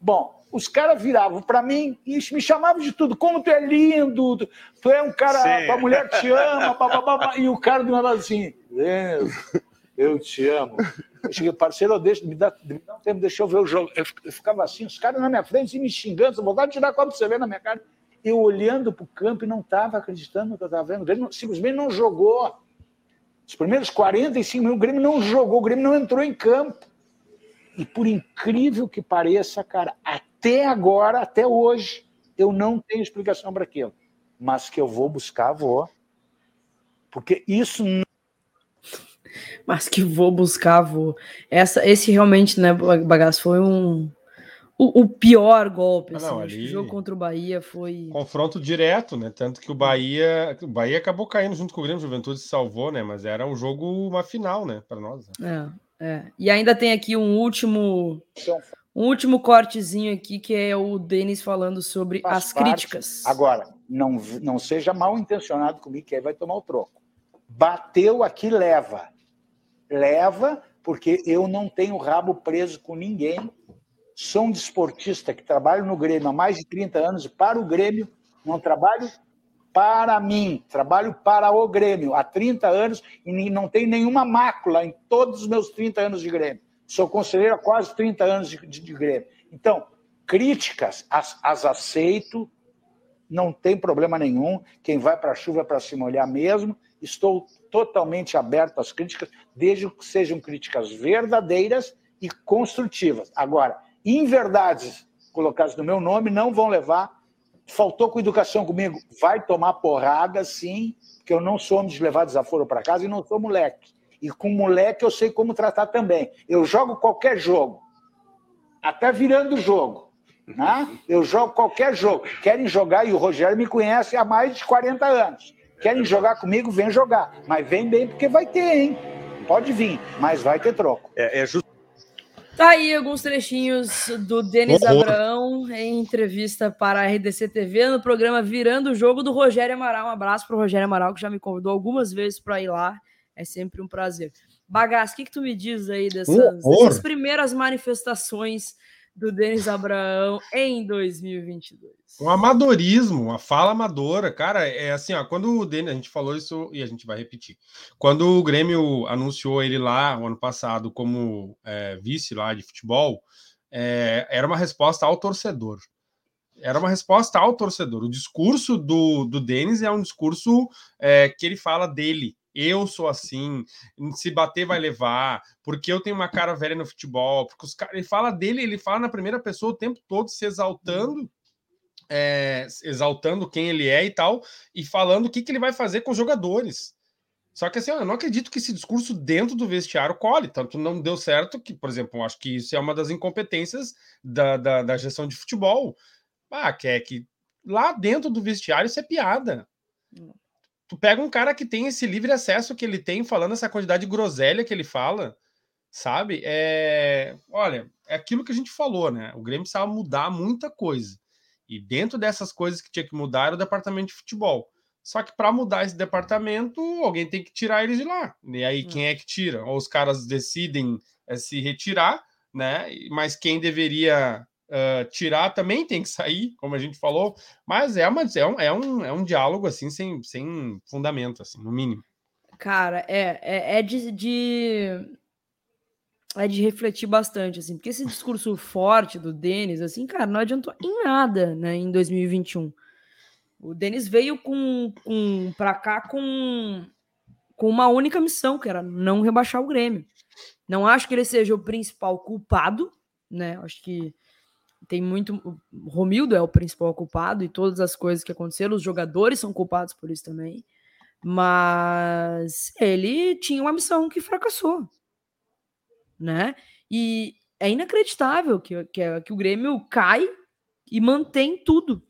Bom, os caras viravam para mim e me chamavam de tudo. Como tu é lindo, tu é um cara, Sim. a mulher te ama, bababá, e o cara do lado assim, eu te amo. Eu cheguei, parceiro, deixa, me, dá, me dá um tempo, deixa eu ver o jogo. Eu, eu ficava assim, os caras na minha frente me xingando, vontade de tirar copo de cerveja na minha cara. Eu olhando para o campo e não estava acreditando no que eu estava vendo. O Grêmio simplesmente não jogou. Os primeiros 45 minutos, o Grêmio não jogou, o Grêmio não entrou em campo. E por incrível que pareça, cara, até agora, até hoje, eu não tenho explicação para aquilo. Mas que eu vou buscar, vou. Porque isso não mas que vou buscar, vou. Essa, esse realmente, né, Bagaço, foi um. O, o pior golpe. Ah, não, assim, ali... O jogo contra o Bahia foi. Confronto direto, né? Tanto que o Bahia. O Bahia acabou caindo junto com o Grêmio Juventude se salvou, né? Mas era um jogo, uma final, né? Para nós. Né? É, é. E ainda tem aqui um último. Um último cortezinho aqui, que é o Denis falando sobre Faz as parte. críticas. Agora, não, não seja mal intencionado comigo, que aí vai tomar o troco. Bateu aqui, leva leva, porque eu não tenho rabo preso com ninguém. Sou um desportista que trabalho no Grêmio há mais de 30 anos, para o Grêmio, não trabalho para mim, trabalho para o Grêmio há 30 anos e não tenho nenhuma mácula em todos os meus 30 anos de Grêmio. Sou conselheiro há quase 30 anos de, de, de Grêmio. Então, críticas as, as aceito, não tem problema nenhum. Quem vai para a chuva é para se molhar mesmo estou totalmente aberto às críticas, desde que sejam críticas verdadeiras e construtivas. Agora, inverdades colocadas no meu nome não vão levar. Faltou com educação comigo, vai tomar porrada, sim, porque eu não sou homem de levar desaforo para casa e não sou moleque. E com moleque eu sei como tratar também. Eu jogo qualquer jogo, até virando jogo. Né? Eu jogo qualquer jogo. Querem jogar, e o Rogério me conhece há mais de 40 anos. Querem jogar comigo, vem jogar. Mas vem bem porque vai ter, hein? Pode vir, mas vai ter troco. É, é justo. Tá aí alguns trechinhos do Denis Abraão em entrevista para a RDC TV no programa Virando o Jogo do Rogério Amaral. Um abraço para o Rogério Amaral, que já me convidou algumas vezes para ir lá. É sempre um prazer. Bagaço, o que, que tu me diz aí dessas, dessas primeiras manifestações do Denis Abraão em 2022. Um amadorismo, uma fala amadora, cara, é assim, ó, quando o Denis, a gente falou isso e a gente vai repetir. Quando o Grêmio anunciou ele lá, o ano passado, como é, vice lá de futebol, é, era uma resposta ao torcedor. Era uma resposta ao torcedor. O discurso do, do Denis é um discurso é, que ele fala dele, eu sou assim, se bater vai levar, porque eu tenho uma cara velha no futebol, porque os caras, ele fala dele, ele fala na primeira pessoa o tempo todo se exaltando, é, exaltando quem ele é e tal, e falando o que, que ele vai fazer com os jogadores. Só que assim, eu não acredito que esse discurso dentro do vestiário cole, tanto não deu certo que, por exemplo, eu acho que isso é uma das incompetências da, da, da gestão de futebol. Ah, que é que lá dentro do vestiário isso é piada. Hum tu pega um cara que tem esse livre acesso que ele tem, falando essa quantidade de groselha que ele fala, sabe? É, olha, é aquilo que a gente falou, né? O Grêmio precisava mudar muita coisa. E dentro dessas coisas que tinha que mudar era o departamento de futebol. Só que para mudar esse departamento, alguém tem que tirar eles de lá. E aí, quem é que tira? Ou os caras decidem é, se retirar, né? Mas quem deveria uh, tirar também tem que sair, como a gente falou, mas é, uma, é, um, é, um, é um diálogo assim sem, sem fundamento, assim, no mínimo. Cara, é, é, é de, de, é de refletir bastante, assim, porque esse discurso forte do Denis, assim, cara, não adiantou em nada, né, em 2021. O Denis veio com, com para cá com, com uma única missão, que era não rebaixar o Grêmio. Não acho que ele seja o principal culpado, né? Acho que tem muito. Romildo é o principal culpado e todas as coisas que aconteceram, os jogadores são culpados por isso também. Mas ele tinha uma missão que fracassou. Né? E é inacreditável que, que, que o Grêmio cai e mantém tudo.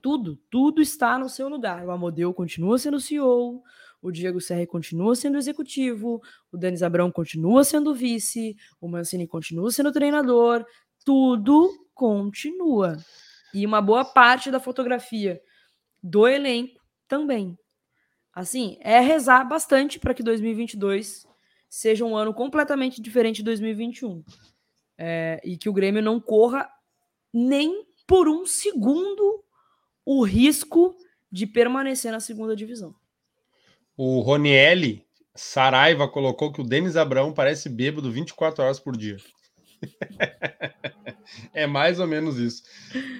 Tudo, tudo está no seu lugar. O Amodeu continua sendo CEO, o Diego Serra continua sendo executivo, o Denis Abrão continua sendo vice, o Mancini continua sendo treinador, tudo continua. E uma boa parte da fotografia do elenco também. Assim, é rezar bastante para que 2022 seja um ano completamente diferente de 2021. É, e que o Grêmio não corra nem por um segundo o risco de permanecer na segunda divisão. O Ronielli Saraiva colocou que o Denis Abrão parece bêbado 24 horas por dia. [LAUGHS] [LAUGHS] é mais ou menos isso.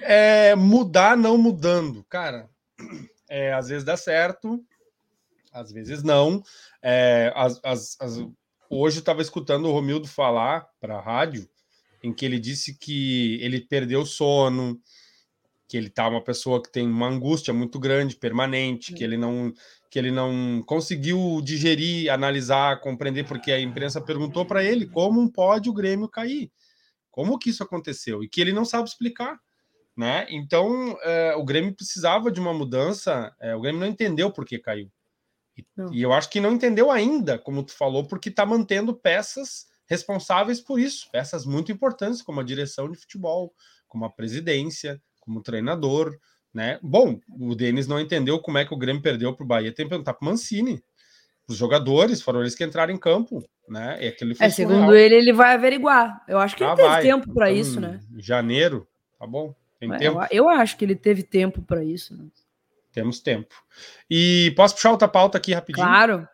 É, mudar não mudando, cara. É, às vezes dá certo, às vezes não. É, as, as, as... Hoje estava escutando o Romildo falar para a rádio, em que ele disse que ele perdeu o sono, que ele tá uma pessoa que tem uma angústia muito grande, permanente, que ele não que ele não conseguiu digerir, analisar, compreender, porque a imprensa perguntou para ele como pode o Grêmio cair, como que isso aconteceu, e que ele não sabe explicar, né? Então é, o Grêmio precisava de uma mudança, é, o Grêmio não entendeu por que caiu. E, e, eu acho que não entendeu ainda, como tu falou, porque está mantendo peças responsáveis por isso, peças muito importantes, como a direção de futebol, como a presidência, como treinador, né? Bom, o Denis não entendeu como é que o Grêmio perdeu para o Bahia, tem que perguntar para o Mancini. Os jogadores foram eles que entraram em campo, né? E aquele é, segundo ele, ele vai averiguar. Eu acho que ah, ele teve vai. tempo para então, isso, né? Janeiro, tá bom? Tem é, tempo. Eu, eu, acho que ele teve tempo para isso, né? Temos tempo. E posso puxar outra pauta aqui rapidinho? Claro.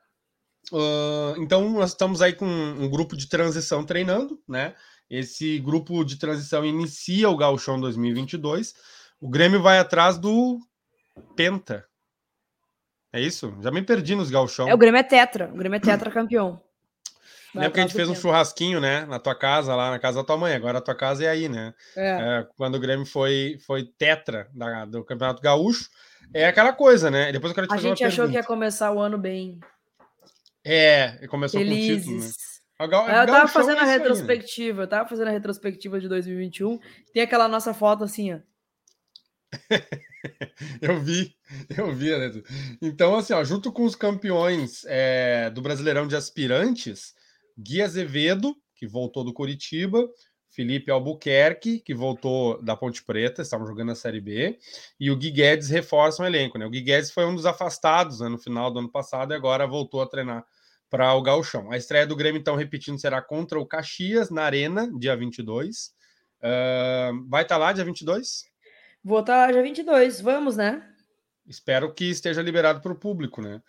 Uh, então, nós estamos aí com um grupo de transição treinando, né? Esse grupo de transição inicia o Gauchão 2022 o Grêmio vai atrás do Penta. É isso? Já me perdi nos galchão. É, o Grêmio é tetra. O Grêmio é tetra [COUGHS] campeão. Lembra que a gente fez um churrasquinho, né? Na tua casa, lá na casa da tua mãe. Agora a tua casa é aí, né? É. É, quando o Grêmio foi, foi tetra da- do Campeonato Gaúcho. É aquela coisa, né? Depois eu quero te A fazer gente uma achou que ia pergunta. começar o ano bem É, começou com o título, né? felizes. Ga- É, eu tava Gauchão fazendo a é isso aí, né? retrospectiva, eu tava fazendo a retrospectiva de 2021. Tem aquela nossa foto assim, ó. [LAUGHS] Eu vi, eu vi, né? Então, assim, ó, junto com os campeões é, do Brasileirão de Aspirantes, Gui Azevedo, que voltou do Curitiba, Felipe Albuquerque, que voltou da Ponte Preta, estavam jogando na Série B, e o Gui Guedes reforçam o elenco, né? O Gui Guedes foi um dos afastados né, no final do ano passado e agora voltou a treinar para o Gauchão. A estreia do Grêmio, então, repetindo, será contra o Caxias, na Arena, dia 22. Ah, vai estar lá dia 22? Vou estar dia 22, vamos, né? Espero que esteja liberado para o público, né?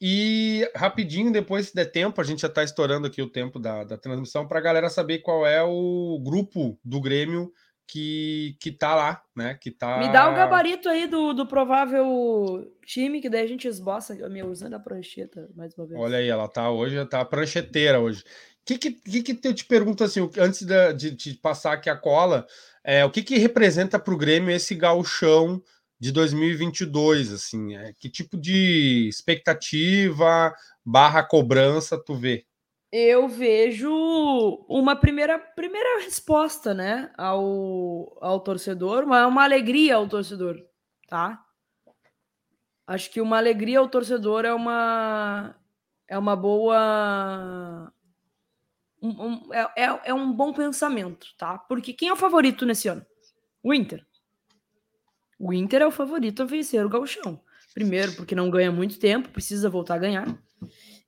E rapidinho, depois, se der tempo, a gente já está estourando aqui o tempo da, da transmissão para a galera saber qual é o grupo do Grêmio que, que tá lá, né? Que tá. Me dá o gabarito aí do, do provável time, que daí a gente esboça. Meu, usando a prancheta mais uma vez. Olha aí, ela tá hoje, tá prancheteira hoje. Que, que, que, eu te pergunto assim, antes de, de passar aqui a cola, é, o que, que representa para o Grêmio esse gauchão de 2022, assim, é, que tipo de expectativa barra cobrança tu vê? Eu vejo uma primeira, primeira resposta, né, ao, ao torcedor, uma, uma alegria ao torcedor, tá? Acho que uma alegria ao torcedor é uma é uma boa um- um- é, é, é um bom pensamento, tá? Porque quem é o favorito nesse ano? O Inter. O Inter é o favorito a vencer o Gauchão. Primeiro, porque não ganha muito tempo, precisa voltar a ganhar.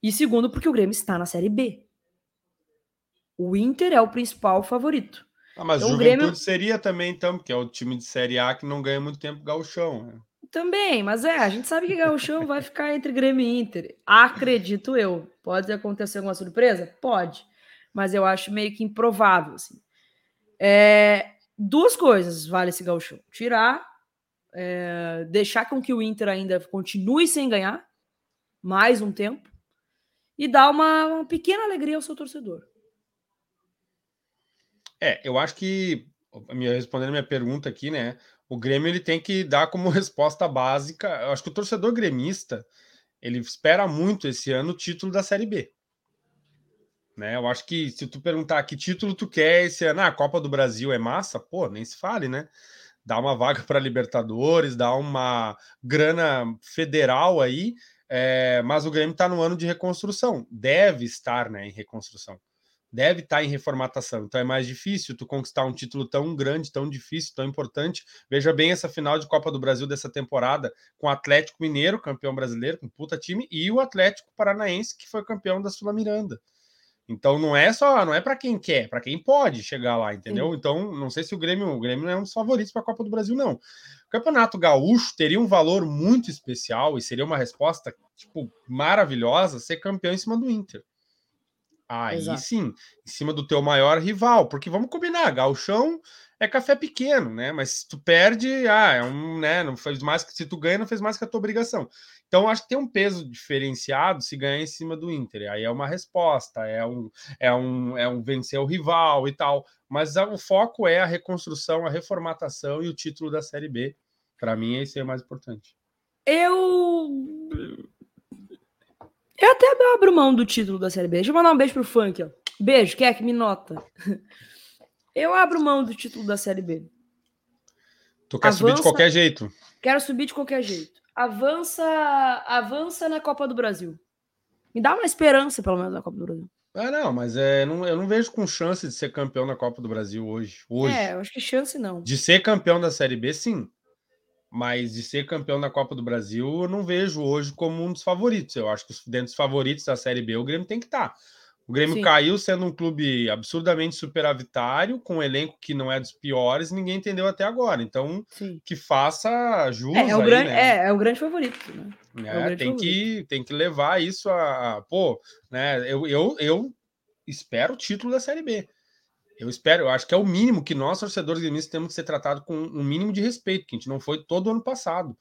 E segundo, porque o Grêmio está na Série B. O Inter é o principal favorito. Ah, mas Então, o Grêmio- seria também, então, porque é o time de Série A que não ganha muito tempo gauchão. Né? Também, mas é, a gente sabe que Gauchão vai ficar entre Grêmio e Inter. Acredito eu. Pode acontecer alguma surpresa? Pode. Mas eu acho meio que improvável, assim. É, duas coisas vale esse Gauchão. Tirar, é, deixar com que o Inter ainda continue sem ganhar mais um tempo e dar uma, uma pequena alegria ao seu torcedor. É, eu acho que, respondendo a minha pergunta aqui, né? O Grêmio ele tem que dar como [LAUGHS] resposta básica. Eu acho que o torcedor gremista ele espera muito esse ano o título da Série B. Né? Eu acho que se tu perguntar que título tu quer esse ano, ah, a Copa do Brasil é massa, pô, nem se fale, né? Dá uma vaga para Libertadores, dá uma grana federal aí, é, mas o Grêmio está no ano de reconstrução, deve estar né, em reconstrução deve estar em reformatação. Então é mais difícil tu conquistar um título tão grande, tão difícil, tão importante. Veja bem essa final de Copa do Brasil dessa temporada com o Atlético Mineiro, campeão brasileiro, com puta time, e o Atlético Paranaense, que foi campeão da Sula Miranda. Então não é só, não é para quem quer, para quem pode chegar lá, entendeu? Então não sei se o Grêmio, o Grêmio não é um dos favoritos para a Copa do Brasil não. O Campeonato Gaúcho teria um valor muito especial e seria uma resposta tipo maravilhosa ser campeão em cima do Inter. Aí Exato. sim, em cima do teu maior rival, porque vamos combinar, Gauchão é café pequeno, né? Mas se tu perde, ah, é um, né? Não fez mais que se tu ganha, não fez mais que a tua obrigação. Então acho que tem um peso diferenciado se ganhar em cima do Inter. Aí é uma resposta, é um, é um, é um vencer o rival e tal. Mas a- o foco é a reconstrução, a reformatação e o título da Série B. Para mim, esse é o mais importante. Eu. Eu até abro mão do título da Série B. Deixa eu mandar um beijo pro funk, ó. Beijo, quer que me nota? Eu abro mão do título da Série B. Tu quer subir de Avança- qualquer jeito. Quero subir de qualquer jeito. Avança, avança na Copa do Brasil. Me dá uma esperança, pelo menos, na Copa do Brasil. Ah, não, mas é, não, eu não vejo com chance de ser campeão na Copa do Brasil hoje. Hoje. É, eu acho que chance não. De ser campeão da Série B, sim. Mas de ser campeão da Copa do Brasil, eu não vejo hoje como um dos favoritos. Eu acho que os- dentro dos favoritos da Série B, o Grêmio tem que estar. O Grêmio Sim. caiu sendo um clube absurdamente superavitário, com um elenco que não é dos piores, ninguém entendeu até agora. Então, Sim. que faça jus É, é, o aí, grande, né? é, é o grande favorito, né? É o grande tem, que, tem que levar isso a, a- pô, né? Eu, eu, eu espero o título da Série B. Eu espero, eu acho que é o mínimo que nós, torcedores gremistas, temos que ser tratados com um mínimo de respeito, que a gente não foi todo ano passado.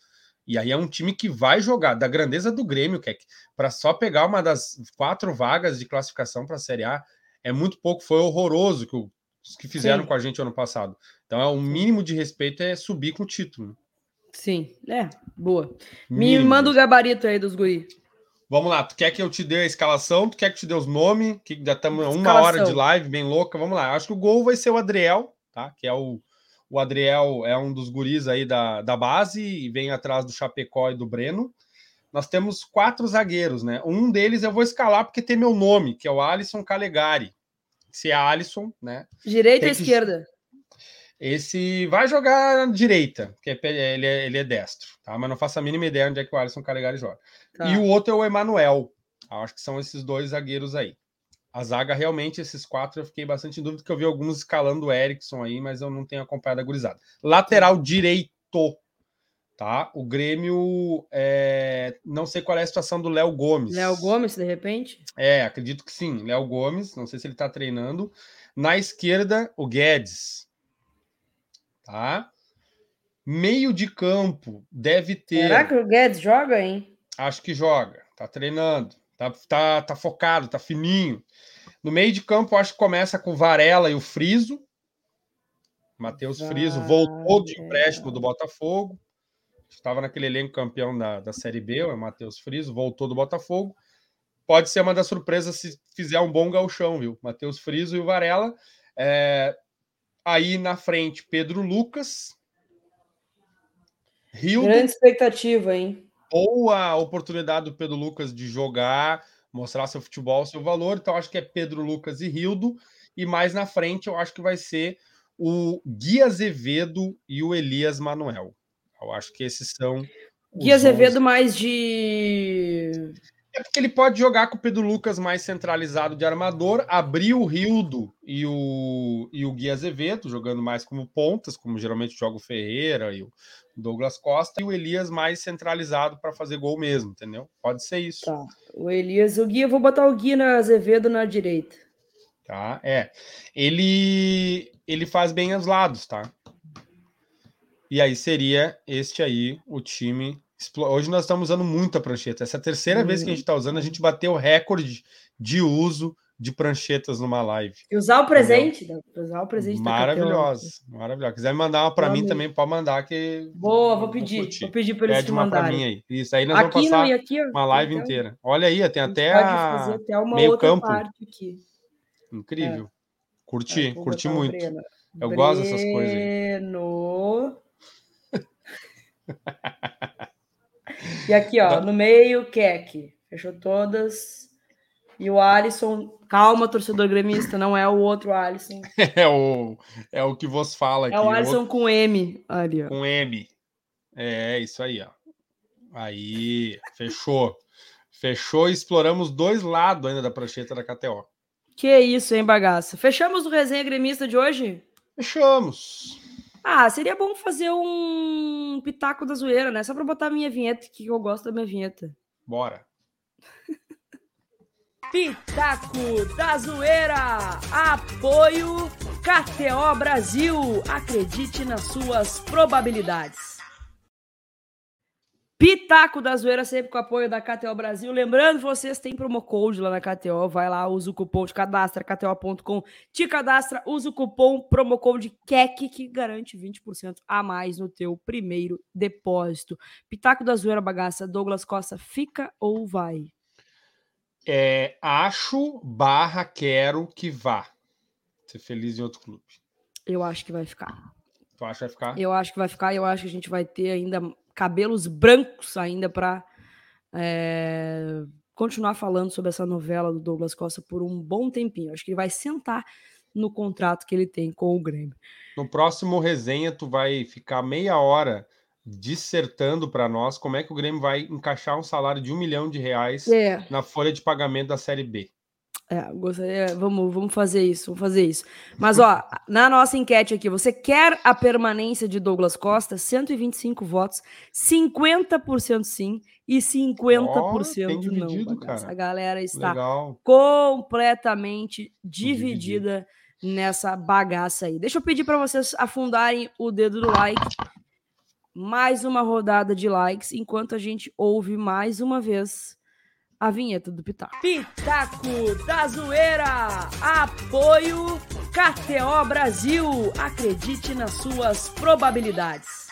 E aí é um time que vai jogar da grandeza do Grêmio, que para só pegar uma das quatro vagas de classificação para a Série A é muito pouco, foi horroroso que os que fizeram Sim. com a gente ano passado. Então é o mínimo de respeito é subir com o título. Sim, é, boa. Me Mínimo. manda o gabarito aí dos guri. Vamos lá, tu quer que eu te dê a escalação? Tu quer que eu te dê os nomes? Que já estamos uma hora de live, bem louca. Vamos lá. Acho que o gol vai ser o Adriel, tá? Que é o, o Adriel é um dos guris aí da, da base e vem atrás do Chapecó e do Breno. Nós temos quatro zagueiros, né? Um deles eu vou escalar porque tem meu nome, que é o Alisson Calegari. Se é Alisson, né? Direita ou que- esquerda? Esse vai jogar na direita, porque ele é, ele é destro, tá? Mas não faço a mínima ideia onde é que o Alisson Calegari joga. Tá. E o outro é o Emanuel. Acho que são esses dois zagueiros aí. A zaga, realmente, esses quatro, eu fiquei bastante em dúvida, que eu vi alguns escalando o Erickson aí, mas eu não tenho acompanhado a gurizada. Lateral direito, tá? O Grêmio, é, não sei qual é a situação do Léo Gomes. Léo Gomes, de repente? É, acredito que sim. Léo Gomes, não sei se ele tá treinando. Na esquerda, o Guedes. Tá? Meio de campo deve ter. Será que o Guedes joga, hein? Acho que joga, tá treinando, tá, tá, tá focado, tá fininho. No meio de campo, acho que começa com o Varela e o Friso. Matheus Friso voltou de empréstimo do Botafogo. Estava naquele elenco campeão da, da Série B, o Matheus Friso, voltou do Botafogo. Pode ser uma das surpresas se fizer um bom galchão, viu? Matheus Friso e o Varela. É, Aí na frente, Pedro Lucas. Grande expectativa, hein? Boa oportunidade do Pedro Lucas de jogar, mostrar seu futebol, seu valor. Então, acho que é Pedro Lucas e Rildo. E mais na frente, eu acho que vai ser o Gui Azevedo e o Elias Manuel. Eu acho que esses são. Gui Azevedo 11. mais de. Porque ele pode jogar com o Pedro Lucas mais centralizado de armador, abrir o Rildo e o, e o Gui Azevedo, jogando mais como pontas, como geralmente joga o Ferreira e o Douglas Costa, e o Elias mais centralizado para fazer gol mesmo, entendeu? Pode ser isso. Tá. O Elias, o Gui, eu vou botar o Gui na Azevedo na direita. Tá? É. Ele ele faz bem os lados, tá? E aí seria este aí o time. Hoje nós estamos usando muita prancheta. Essa é a terceira vez que a gente está usando, a gente bateu o recorde de uso de pranchetas numa live. E usar o presente, usar o presente Maravilhosa, maravilhosa. Quiser mandar uma para mim Vamos. também, pode mandar que Boa, vou pedir. curtir. Vou pedir para eles pede te uma mandarem. mim aí. Isso aí nós vamos Aqui não, passar aqui, uma live Então, inteira. Olha aí, tem a até a até meio campo. incrível. É, Curti, vou curti muito. Breno. Eu gosto dessas coisas. Breno. [LAUGHS] e aqui, ó, no meio, Keck. Fechou todas. E o Alisson, calma, torcedor gremista, não é o outro Alisson. [LAUGHS] É o, é o que vos fala aqui. É o outro Alisson com M ali, ó. com M. É, isso aí, ó. Aí, fechou. Fechou e exploramos dois lados ainda da prancheta da KTO. Que isso, hein, bagaça? Fechamos o resenha gremista de hoje? Fechamos. Ah, seria bom fazer um pitaco da zoeira, né? Só pra botar a minha vinheta, que eu gosto da minha vinheta. Bora. [LAUGHS] Pitaco da Zoeira. Apoio KTO Brasil. Acredite nas suas probabilidades. Pitaco da Zoeira sempre com apoio da KTO Brasil. Lembrando, vocês têm promo code lá na KTO. Vai lá, usa o cupom de cadastra, kto.com. Te cadastra, usa o cupom promo code KEC que garante 20% a mais no teu primeiro depósito. Pitaco da Zoeira, bagaça. Douglas Costa, fica ou vai? É, acho barra quero que vá. Ser feliz em outro clube. Eu acho que vai ficar. Tu acha que vai ficar? Eu acho que vai ficar. Eu acho que a gente vai ter ainda cabelos brancos ainda para continuar falando sobre essa novela do Douglas Costa por um bom tempinho. Acho que ele vai sentar no contrato que ele tem com o Grêmio. No próximo resenha, tu vai ficar meia hora dissertando para nós como é que o Grêmio vai encaixar um salário de um milhão de reais É, na folha de pagamento da Série B. é gostaria, vamos, vamos fazer isso, vamos fazer isso. Mas ó, [LAUGHS] na nossa enquete aqui, você quer a permanência de Douglas Costa? 125 votos, 50% sim e 50% Ó, tem não. dividido, cara. A galera está Legal. completamente dividida nessa bagaça aí. Deixa eu pedir para vocês afundarem o dedo do like. mais uma rodada de likes enquanto a gente ouve mais uma vez a vinheta do Pitaco. Pitaco da Zoeira! Apoio KTO Brasil! Acredite nas suas probabilidades.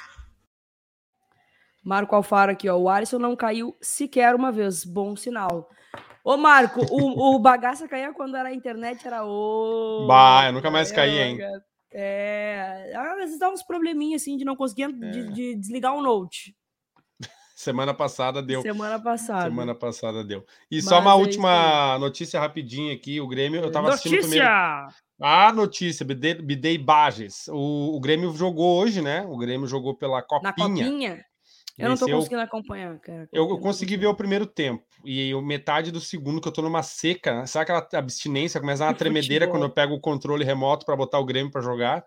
Marco Alfaro aqui, ó. O Alisson não caiu sequer uma vez. Bom sinal. Ô, Marco, o, o bagaça caía quando era a internet, era o. Bah, eu nunca mais caí, hein? É. Às vezes dá uns probleminhas assim de não conseguir É. de, de desligar o Note. Semana passada deu. Semana passada. Semana passada deu. E Mas só uma é última notícia rapidinha aqui. O Grêmio, eu tava assistindo Notícia! primeiro. A notícia, Bidei, Bages. O, o Grêmio jogou hoje, né? O Grêmio jogou pela Na Copinha. copinha? Eu não tô Venceu- conseguindo acompanhar, cara. Eu, eu consegui ver o primeiro tempo. E eu, metade do segundo, que eu tô numa seca. Sabe aquela abstinência? Começa uma [LAUGHS] De tremedeira quando eu pego o controle remoto para botar o Grêmio para jogar.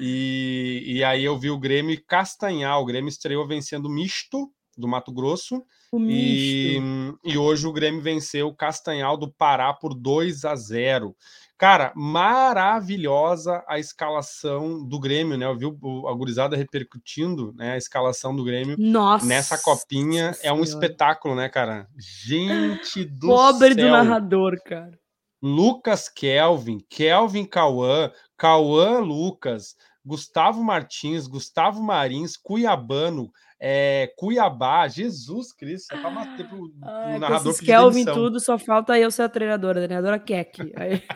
E, e aí eu vi o Grêmio castanhar. O Grêmio estreou vencendo misto do Mato Grosso. E, e hoje o Grêmio venceu o Castanhal do Pará por 2 a 0. Cara, maravilhosa a escalação do Grêmio, né? Eu vi o- a gurizada repercutindo né, a escalação do Grêmio Nossa. nessa copinha. É um Senhora. espetáculo, né, cara? Gente [GASPS] do Pobre céu. do narrador, cara. Lucas Kelvin, Kelvin Cauã, Cauã Lucas, Gustavo Martins, Gustavo Marins, Cuiabano, é, Cuiabá, Jesus Cristo, é pra matar pro Ai, com narrador Kelvin tudo, só falta eu ser a treinadora, a treinadora Keck. Aí- [LAUGHS]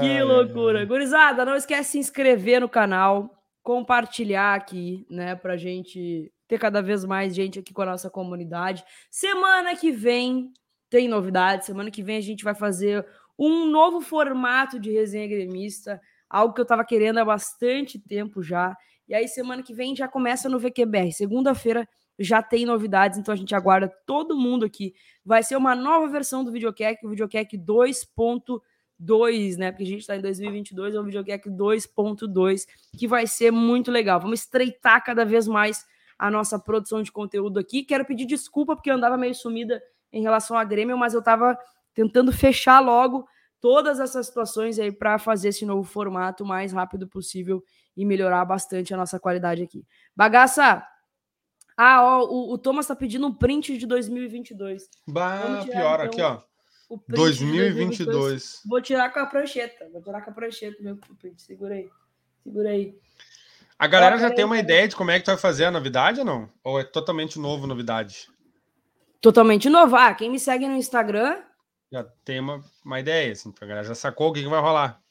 Que loucura. Gurizada, não esquece de se inscrever no canal, compartilhar aqui, né, pra gente ter cada vez mais gente aqui com a nossa comunidade. Semana que vem tem novidade, semana que vem a gente vai fazer um novo formato de resenha gremista, algo que eu tava querendo há bastante tempo já. E aí semana que vem já começa no VQBR. Segunda-feira já tem novidades, então a gente aguarda todo mundo aqui. Vai ser uma nova versão do Videocac, o Videocac 2.2, né? Porque a gente está em 2022, é o Videocac 2.2, que vai ser muito legal. Vamos estreitar cada vez mais a nossa produção de conteúdo aqui. Quero pedir desculpa porque eu andava meio sumida em relação à Grêmio, mas eu estava tentando fechar logo todas essas situações aí para fazer esse novo formato o mais rápido possível e melhorar bastante a nossa qualidade aqui. Bagaça! Ah, ó, o, o Thomas tá pedindo um print de 2022. Bah, tirar, pior, então, aqui, ó. O print de 2022. Vou tirar com a prancheta. Vou tirar com a prancheta meu print. Segura aí. Segura aí. A galera já tem uma ideia de como é que tu vai fazer a novidade ou não? Ou é totalmente novo novidade? Totalmente novo. Ah, quem me segue no Instagram. Já tem uma, uma ideia, assim, a galera já sacou o que, que vai rolar.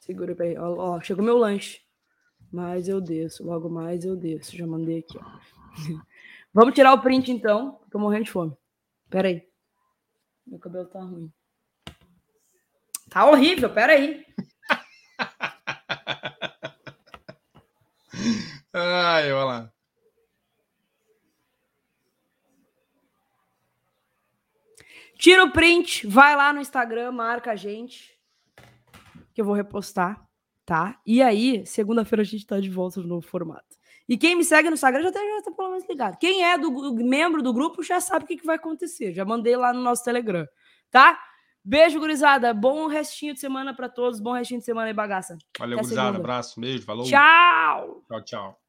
Segura aí. Ó, ó, chegou meu lanche. Mas eu desço. Logo mais eu desço. Já mandei aqui, ó. [LAUGHS] Vamos tirar o print então. Tô morrendo de fome. Pera aí. Meu cabelo tá ruim. Tá horrível, pera aí. [LAUGHS] Ai, olha lá. Tira o print, vai lá no Instagram, marca a gente, que eu vou repostar, tá? E aí, segunda-feira a gente tá de volta no novo formato. E quem me segue no Instagram já tá, já tá pelo menos ligado. Quem é do, membro do grupo já sabe o que, que vai acontecer. Já mandei lá no nosso Telegram, tá? Beijo, gurizada. Bom restinho de semana pra todos. Bom restinho de semana aí, bagaça. Valeu, Até gurizada. segunda. Abraço, beijo, falou. Tchau! Tchau, tchau.